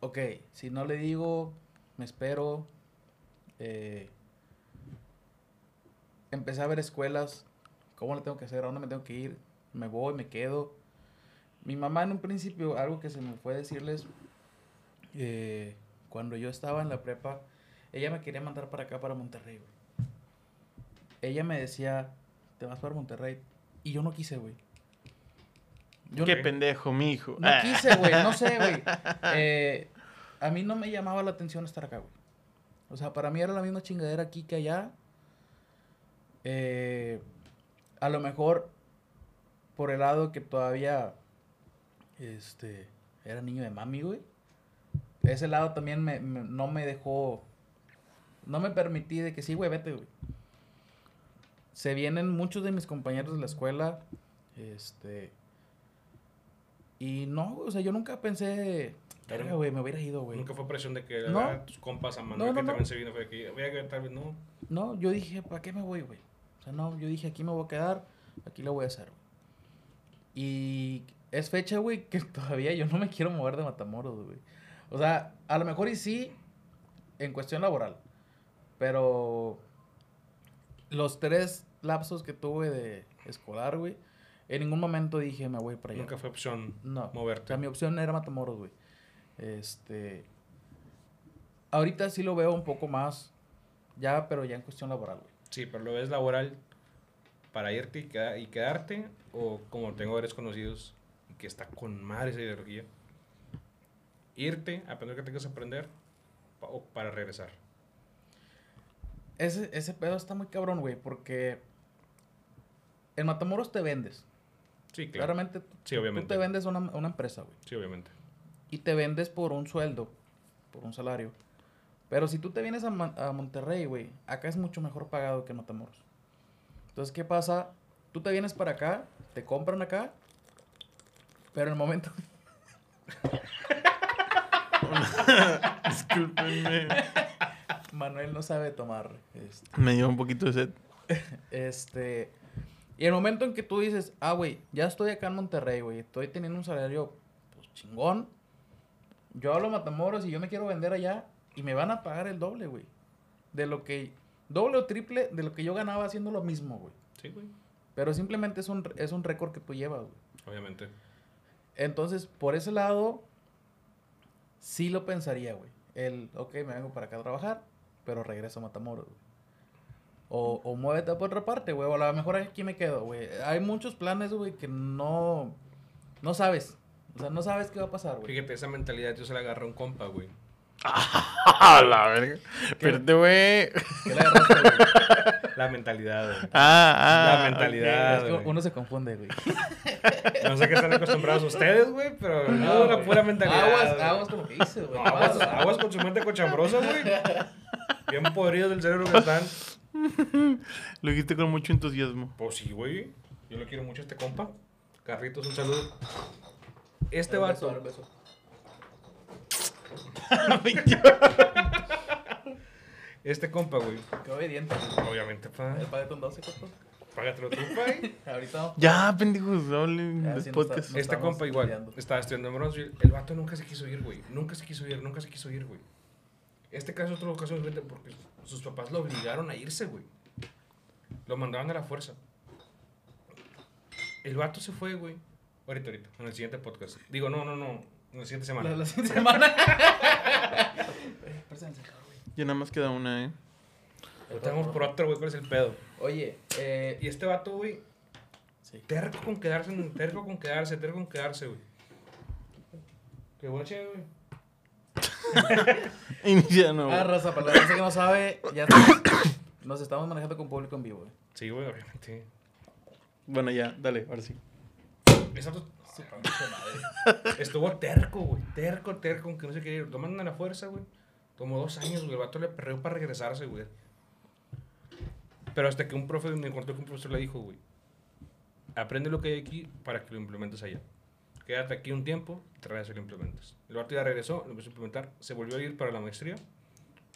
Speaker 3: Ok, si no le digo, me espero. Eh, empecé a ver escuelas. ¿Cómo le tengo que hacer? ¿A dónde me tengo que ir? ¿Me voy? ¿Me quedo? Mi mamá, en un principio, algo que se me fue decirles. eh, cuando yo estaba en la prepa, ella me quería mandar para acá, para Monterrey, güey. Ella me decía, te vas para Monterrey. Y yo no quise, güey. Yo
Speaker 1: Qué pendejo, mi hijo.
Speaker 3: no quise, güey, no sé, güey. Eh, a mí no me llamaba la atención estar acá, güey. O sea, para mí era la misma chingadera aquí que allá. Eh, a lo mejor por el lado que todavía este era niño de mami, güey. Ese lado también me, me- no me dejó no me permití de que sí, güey, vete, güey. Se vienen muchos de mis compañeros de la escuela este y no, o sea, yo nunca pensé, verga, güey, me hubiera ido, güey.
Speaker 2: Nunca fue presión de que
Speaker 3: No.
Speaker 2: tus compas a Manuel,
Speaker 3: No, no,
Speaker 2: que también se vino, fue que, vea que tal vez no.
Speaker 3: No, yo dije, ¿para qué me voy, güey? O sea, no, yo dije, aquí me voy a quedar, aquí lo voy a hacer. Y es fecha, güey, que todavía yo no me quiero mover de Matamoros, güey. O sea, a lo mejor y sí, en cuestión laboral. Pero los tres lapsos que tuve de escolar, güey, en ningún momento dije, me voy para allá.
Speaker 2: Nunca fue opción
Speaker 3: No. O
Speaker 2: moverte.
Speaker 3: sea, mi opción era Matamoros, güey. Este. Ahorita sí lo veo un poco más. Ya, pero ya en cuestión laboral, güey.
Speaker 2: Sí, pero lo ves laboral para irte y, queda- y quedarte, o como tengo varios conocidos y que está con madre esa ideología, irte, aprender lo que tengas que aprender, o para regresar.
Speaker 3: Ese, ese pedo está muy cabrón, güey, porque. En Matamoros te vendes.
Speaker 2: Sí, claro.
Speaker 3: Claramente,
Speaker 2: Sí,
Speaker 3: tú
Speaker 2: obviamente.
Speaker 3: te vendes a una, a una empresa, güey.
Speaker 2: Sí, obviamente.
Speaker 3: Y te vendes por un sueldo, por un salario. Pero si tú te vienes a, Monterrey, güey, acá es mucho mejor pagado que en Matamoros. Entonces, ¿qué pasa? Tú te vienes para acá, te compran acá, pero en el momento...
Speaker 1: Discúlpenme.
Speaker 3: Manuel no sabe tomar. Este,
Speaker 1: Me dio un poquito de sed.
Speaker 3: este, y el momento en que tú dices, ah, güey, ya estoy acá en Monterrey, güey, estoy teniendo un salario pues, chingón. Yo hablo Matamoros y yo me quiero vender allá y me van a pagar el doble, güey. De lo que, doble o triple de lo que yo ganaba haciendo lo mismo, güey.
Speaker 2: Sí, güey.
Speaker 3: Pero simplemente es un, es un récord que tú llevas, güey.
Speaker 2: Obviamente.
Speaker 3: Entonces, por ese lado, sí lo pensaría, güey. El, ok, me vengo para acá a trabajar, pero regreso a Matamoros, güey. O, o muévete por otra parte, güey. O a lo mejor aquí me quedo, güey. Hay muchos planes, güey, que no... No sabes. O sea, no sabes qué va a pasar, güey.
Speaker 2: Fíjate, esa mentalidad yo se la agarré a un compa, güey.
Speaker 1: ¡A la verga! Espérate, güey.
Speaker 3: ¿Qué le agarraste, güey?
Speaker 2: La mentalidad, güey.
Speaker 1: Ah, ah.
Speaker 2: La mentalidad.
Speaker 3: Es que
Speaker 2: güey.
Speaker 3: uno se confunde, güey.
Speaker 2: No sé qué están acostumbrados ustedes, güey, pero no, la pura mentalidad.
Speaker 3: Aguas, aguas con lo que dices, güey.
Speaker 2: No, aguas, aguas con su mente cochambrosa, güey. Bien podridos del cerebro que están.
Speaker 1: Lo dijiste con mucho entusiasmo.
Speaker 2: Pues sí, güey. Yo lo quiero mucho a este compa. Carritos, un saludo. Este vato. Este compa, güey.
Speaker 3: Qué obediente.
Speaker 2: Obviamente, pa.
Speaker 3: El padre con 12, compa.
Speaker 2: Págatelo tú, pay.
Speaker 3: Ahorita vamos.
Speaker 1: Ya, pendejos, hablen
Speaker 3: Ya,
Speaker 1: del
Speaker 3: sí, no
Speaker 1: podcast.
Speaker 3: está-
Speaker 2: Este compa igual. Estaba estudiando en Bronzeville. El vato nunca se quiso ir, güey. Nunca se quiso ir, nunca se quiso ir, güey. Este caso es otro caso diferente porque sus papás lo obligaron a irse, güey. Lo mandaban a la fuerza. El vato se fue, güey. Ahorita, ahorita, en el siguiente podcast. Digo, no, no, no. La siguiente semana.
Speaker 3: La, la siguiente semana.
Speaker 1: Ya nada más queda una, ¿eh?
Speaker 2: Lo tenemos por otro, güey. ¿Cuál es el pedo?
Speaker 3: Oye, eh,
Speaker 2: Y este vato, güey,
Speaker 3: Sí.
Speaker 2: Terco con quedarse, terco con quedarse, terco con quedarse, güey. Qué guache, güey.
Speaker 1: Inicia nuevo.
Speaker 3: Ah, raza, para la raza que no sabe, ya estamos- nos estamos manejando con público en vivo, güey.
Speaker 2: Sí, güey, obviamente.
Speaker 1: Bueno, ya, dale, ahora sí.
Speaker 2: Estuvo terco, güey. Terco, terco, aunque no se quería ir. Lo mandan a la fuerza, güey. Tomó dos años, güey. El vato le perreó para regresarse, güey. Pero hasta que un profe, me encontré que un profesor le dijo, güey. Aprende lo que hay aquí para que lo implementes allá. Quédate aquí un tiempo, regresas y lo implementas. El vato ya regresó, lo empezó a implementar. Se volvió a ir para la maestría.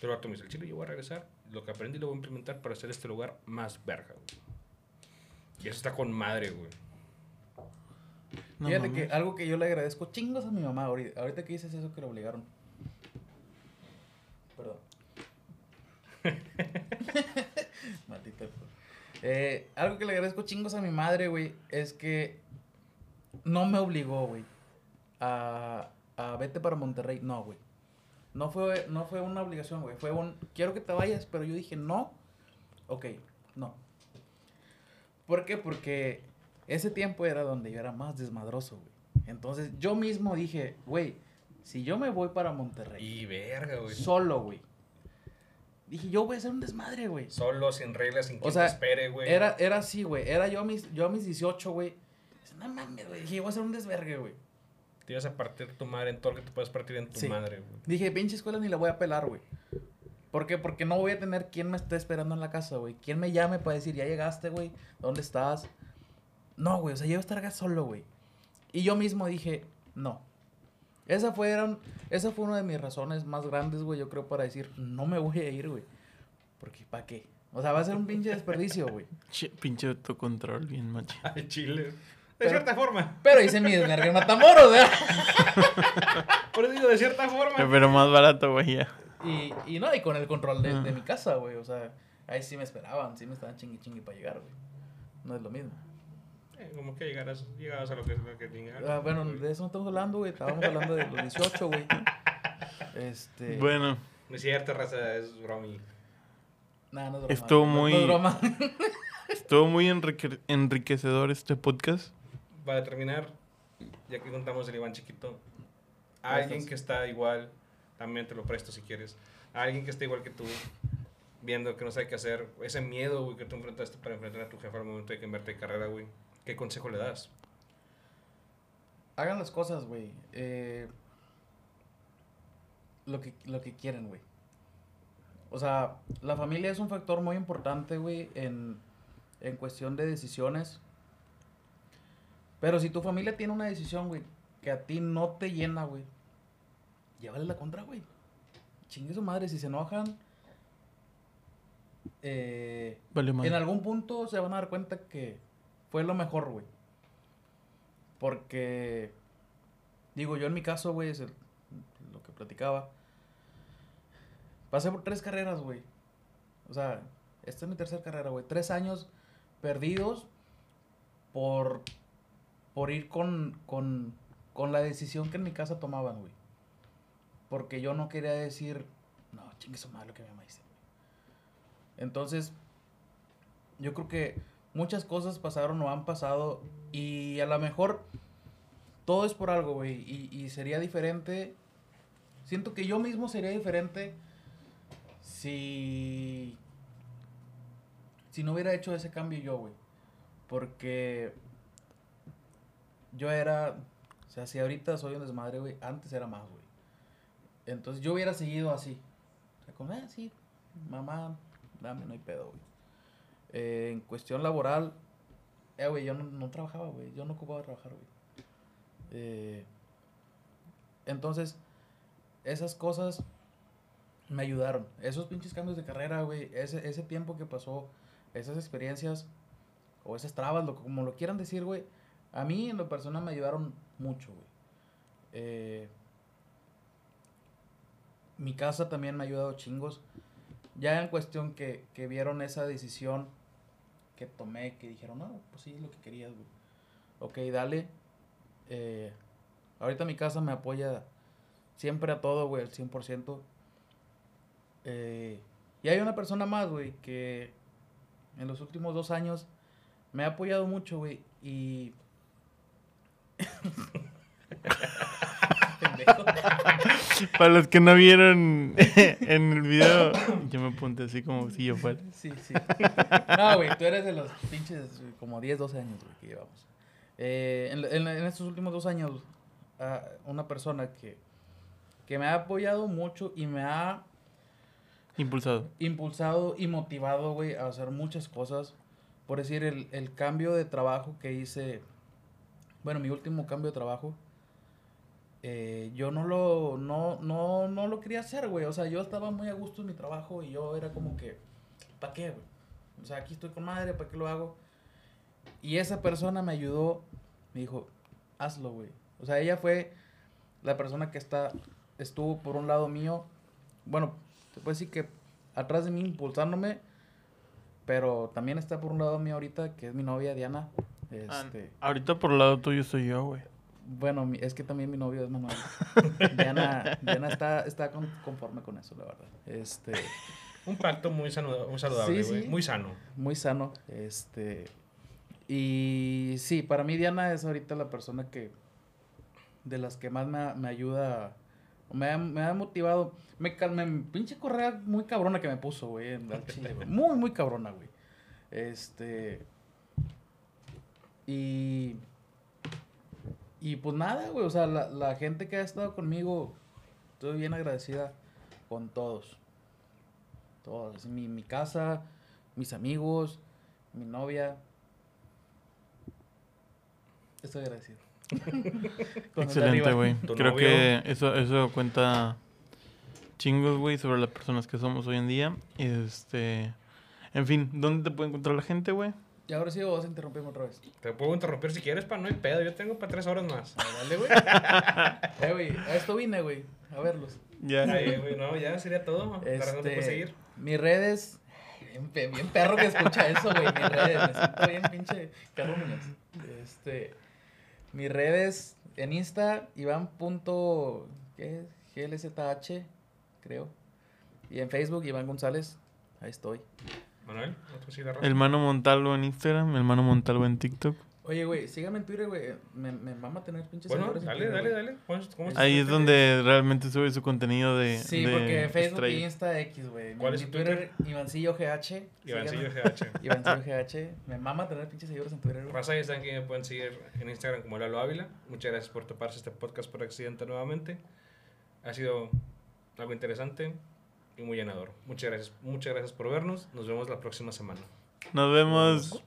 Speaker 2: El vato me dice, chile, yo voy a regresar. Lo que aprendí lo voy a implementar para hacer este lugar más verga, güey. Y eso está con madre, güey.
Speaker 1: No
Speaker 3: Fíjate
Speaker 1: mames.
Speaker 3: que algo que yo le agradezco chingos a mi mamá ahorita, ahorita que dices eso que lo obligaron. Perdón. Maldita. Eh, algo que le agradezco chingos a mi madre, güey, es que no me obligó, güey, a, a vete para Monterrey. No, güey. No fue, no fue una obligación, güey. Fue un, quiero que te vayas, pero yo dije, no. Ok, no. ¿Por qué? Porque ese tiempo era donde yo era más desmadroso, güey. Entonces yo mismo dije, güey, si yo me voy para Monterrey,
Speaker 2: Y verga, güey.
Speaker 3: solo, güey. Dije, yo voy a hacer un desmadre, güey.
Speaker 2: Solo, sin reglas, sin
Speaker 3: O
Speaker 2: quien
Speaker 3: sea,
Speaker 2: te espere, güey.
Speaker 3: Era, era así, güey. Era yo a mis, yo a mis 18, güey. No mames, güey. Dije, voy a hacer un desvergue, güey.
Speaker 2: Te ibas a partir tu madre en todo lo que te puedes partir en tu
Speaker 3: Sí.
Speaker 2: madre, güey.
Speaker 3: Dije, pinche escuela ni la voy a pelar, güey. ¿Por qué? Porque no voy a tener quien me esté esperando en la casa, güey. ¿Quién me llame para decir, ya llegaste, güey? ¿Dónde estás? No, güey. O sea, yo voy a estar acá solo, güey. Y yo mismo dije, no. Esa, fueron, esa fue una de mis razones más grandes, güey, yo creo, para decir, no me voy a ir, güey. Porque, ¿para qué? O sea, va a ser un pinche desperdicio, güey.
Speaker 1: Che, pinche autocontrol bien macho.
Speaker 2: Ay, Chile. De
Speaker 3: Pero-
Speaker 2: cierta forma.
Speaker 3: Pero hice mi desvergue en Matamoros, ¿verdad?
Speaker 2: Por eso digo, de cierta forma.
Speaker 1: Pero más barato, güey, ya.
Speaker 3: Y, y no, y con el control de, de
Speaker 1: Ah.
Speaker 3: mi casa, güey. O sea, ahí sí me esperaban, sí me estaban chingui chingui para llegar, güey. No es lo mismo.
Speaker 2: Eh, como que llegaras, llegabas a lo que es que tengas.
Speaker 3: Ah, bueno, de eso no estamos hablando, güey. Estábamos hablando de los 18, güey. Este.
Speaker 1: Bueno,
Speaker 2: No es cierto, raza, es bromi.
Speaker 3: Nah, no es broma.
Speaker 1: Estuvo
Speaker 3: no-
Speaker 1: muy-
Speaker 3: No es broma.
Speaker 1: estuvo muy enrique- enriquecedor este podcast.
Speaker 2: Para terminar, ya que contamos el Iván chiquito, a alguien
Speaker 3: Gracias.
Speaker 2: que está igual, también te lo presto si quieres. A alguien que está igual que tú, viendo que no sabe qué hacer, ese miedo, güey, que tú enfrentaste para enfrentar a tu jefe al momento de cambiarte de carrera, güey. ¿Qué consejo le das?
Speaker 3: Hagan las cosas, güey. Eh, lo, que, lo que quieren, güey. O sea, la familia es un factor muy importante, güey, en, en cuestión de decisiones. Pero si tu familia tiene una decisión, güey, que a ti no te llena, güey, llévale la contra, güey. Chingue su madre, si se enojan, eh,
Speaker 1: Vale,
Speaker 3: en algún punto se van a dar cuenta que fue lo mejor, güey. Porque, digo, yo en mi caso, güey, es el- lo que platicaba. Pasé por tres carreras, güey. O sea, esta es mi tercera carrera, güey. Tres años perdidos por, por ir con, con, con la decisión que en mi casa tomaban, güey. Porque yo no quería decir, no, chingue su madre lo que mi mamá. Entonces, yo creo que muchas cosas pasaron o han pasado y a lo mejor todo es por algo, güey. Y, sería diferente. Siento que yo mismo sería diferente si. Si no hubiera hecho ese cambio yo, güey. Porque. Yo era. O sea, si ahorita soy un desmadre, güey. Antes era más, güey. Entonces yo hubiera seguido así. O sea, como, ah, sí, mamá, dame, no hay pedo, güey. Eh, en cuestión laboral, eh, güey, yo no, trabajaba, güey. Yo no ocupaba trabajar, güey. Eh, entonces, esas cosas me ayudaron. Esos pinches cambios de carrera, güey. Ese, ese tiempo que pasó, esas experiencias, o esas trabas, lo, como lo quieran decir, güey. A mí, en lo personal, me ayudaron mucho, güey. Eh, mi casa también me ha ayudado chingos. Ya en cuestión que, que vieron esa decisión que tomé, que dijeron, no, pues sí, es lo que querías, güey. Ok, dale. Eh, ahorita mi casa me apoya siempre a todo, güey, al 100%. Eh, y hay una persona más, güey, que en los últimos dos años me ha apoyado mucho, güey. Y.
Speaker 1: Para los que no vieron en el video, yo me apunté así como si yo fuera.
Speaker 3: Sí, sí. No, güey, tú eres de los pinches güey, como 10, 12 años, güey, que llevamos. Eh, en, en- en estos últimos dos años, ah, una persona que, que me ha apoyado mucho y me ha
Speaker 1: Impulsado.
Speaker 3: impulsado y motivado, güey, a hacer muchas cosas. Por decir, el, el cambio de trabajo que hice, bueno, mi último cambio de trabajo, eh, yo no lo, no, no, no lo quería hacer, güey. O sea, yo estaba muy a gusto en mi trabajo y yo era como que, ¿para qué, güey? O sea, aquí estoy con madre, ¿para qué lo hago? Y esa persona me ayudó, me dijo, hazlo, güey. O sea, ella fue la persona que está, estuvo por un lado mío, bueno, te puedo decir que atrás de mí impulsándome, pero también está por un lado mío ahorita, que es mi novia Diana.
Speaker 1: Ah,
Speaker 3: Este,
Speaker 1: ahorita por el lado tuyo soy yo, güey.
Speaker 3: Bueno, mi- es que también mi novio es Manuel. Diana, Diana está, está con- conforme con eso, la verdad. Este,
Speaker 2: Un pacto muy, sano, muy saludable,
Speaker 3: Sí.
Speaker 2: Muy sano.
Speaker 3: muy sano. Este, y sí, para mí Diana es ahorita la persona que, de las que más me, me ayuda, me ha, me ha motivado. Me, me pinche correa muy cabrona que me puso, güey, en chile, güey. Muy, muy cabrona, güey. Este, y, y pues nada, güey, o sea, la, la gente que ha estado conmigo, estoy bien agradecida con todos. Todos, mi, mi casa, mis amigos, mi novia. Estoy agradecido. Con
Speaker 1: Excelente, güey. Creo
Speaker 2: novio.
Speaker 1: que eso, eso cuenta chingos, güey, sobre las personas que somos hoy en día. Este, en fin, ¿dónde te puede encontrar la gente, güey?
Speaker 3: Y ahora sí vas a interrumpirme otra vez.
Speaker 2: Te puedo interrumpir si quieres, pa, no hay pedo. Yo tengo para tres horas más.
Speaker 3: A ver, Dale, güey. eh, güey, a esto vine, güey. A verlos.
Speaker 1: Ya.
Speaker 2: Ay, güey, no, ya sería todo. No te
Speaker 3: Este,
Speaker 2: seguir.
Speaker 3: mis redes. Bien, pe- bien perro que escucha eso, güey. Mis redes. Me siento bien pinche Carlos Muñoz. Este. Mis redes en Insta, Iván. punto- ¿Qué es? GLZH, creo. Y en Facebook, Iván González. Ahí estoy.
Speaker 2: Manuel.
Speaker 1: El Mano Montalvo en Instagram, el Mano Montalvo en TikTok.
Speaker 3: Oye, güey, sígame en Twitter, güey. Me, me mama tener pinches
Speaker 2: Bueno,
Speaker 3: seguidores en
Speaker 2: dale,
Speaker 3: Twitter,
Speaker 2: dale, dale. ¿Cómo, cómo
Speaker 3: Es-
Speaker 1: Ahí es donde realmente sube su contenido de.
Speaker 3: Sí,
Speaker 1: de
Speaker 3: porque Facebook y Insta X, güey.
Speaker 2: ¿Cuál
Speaker 3: Mi-
Speaker 2: es
Speaker 3: Twitter? Ivancillo GH.
Speaker 2: Ivancillo. GH.
Speaker 3: Ivancillo GH. Me mama tener pinches seguidores en Twitter, güey.
Speaker 2: Raza, ya saben que me pueden seguir en Instagram como Lalo Ávila. Muchas gracias por toparse este podcast por accidente nuevamente. Ha sido algo interesante y muy llenador. Muchas gracias, muchas gracias por vernos. Nos vemos la próxima semana.
Speaker 1: Nos vemos.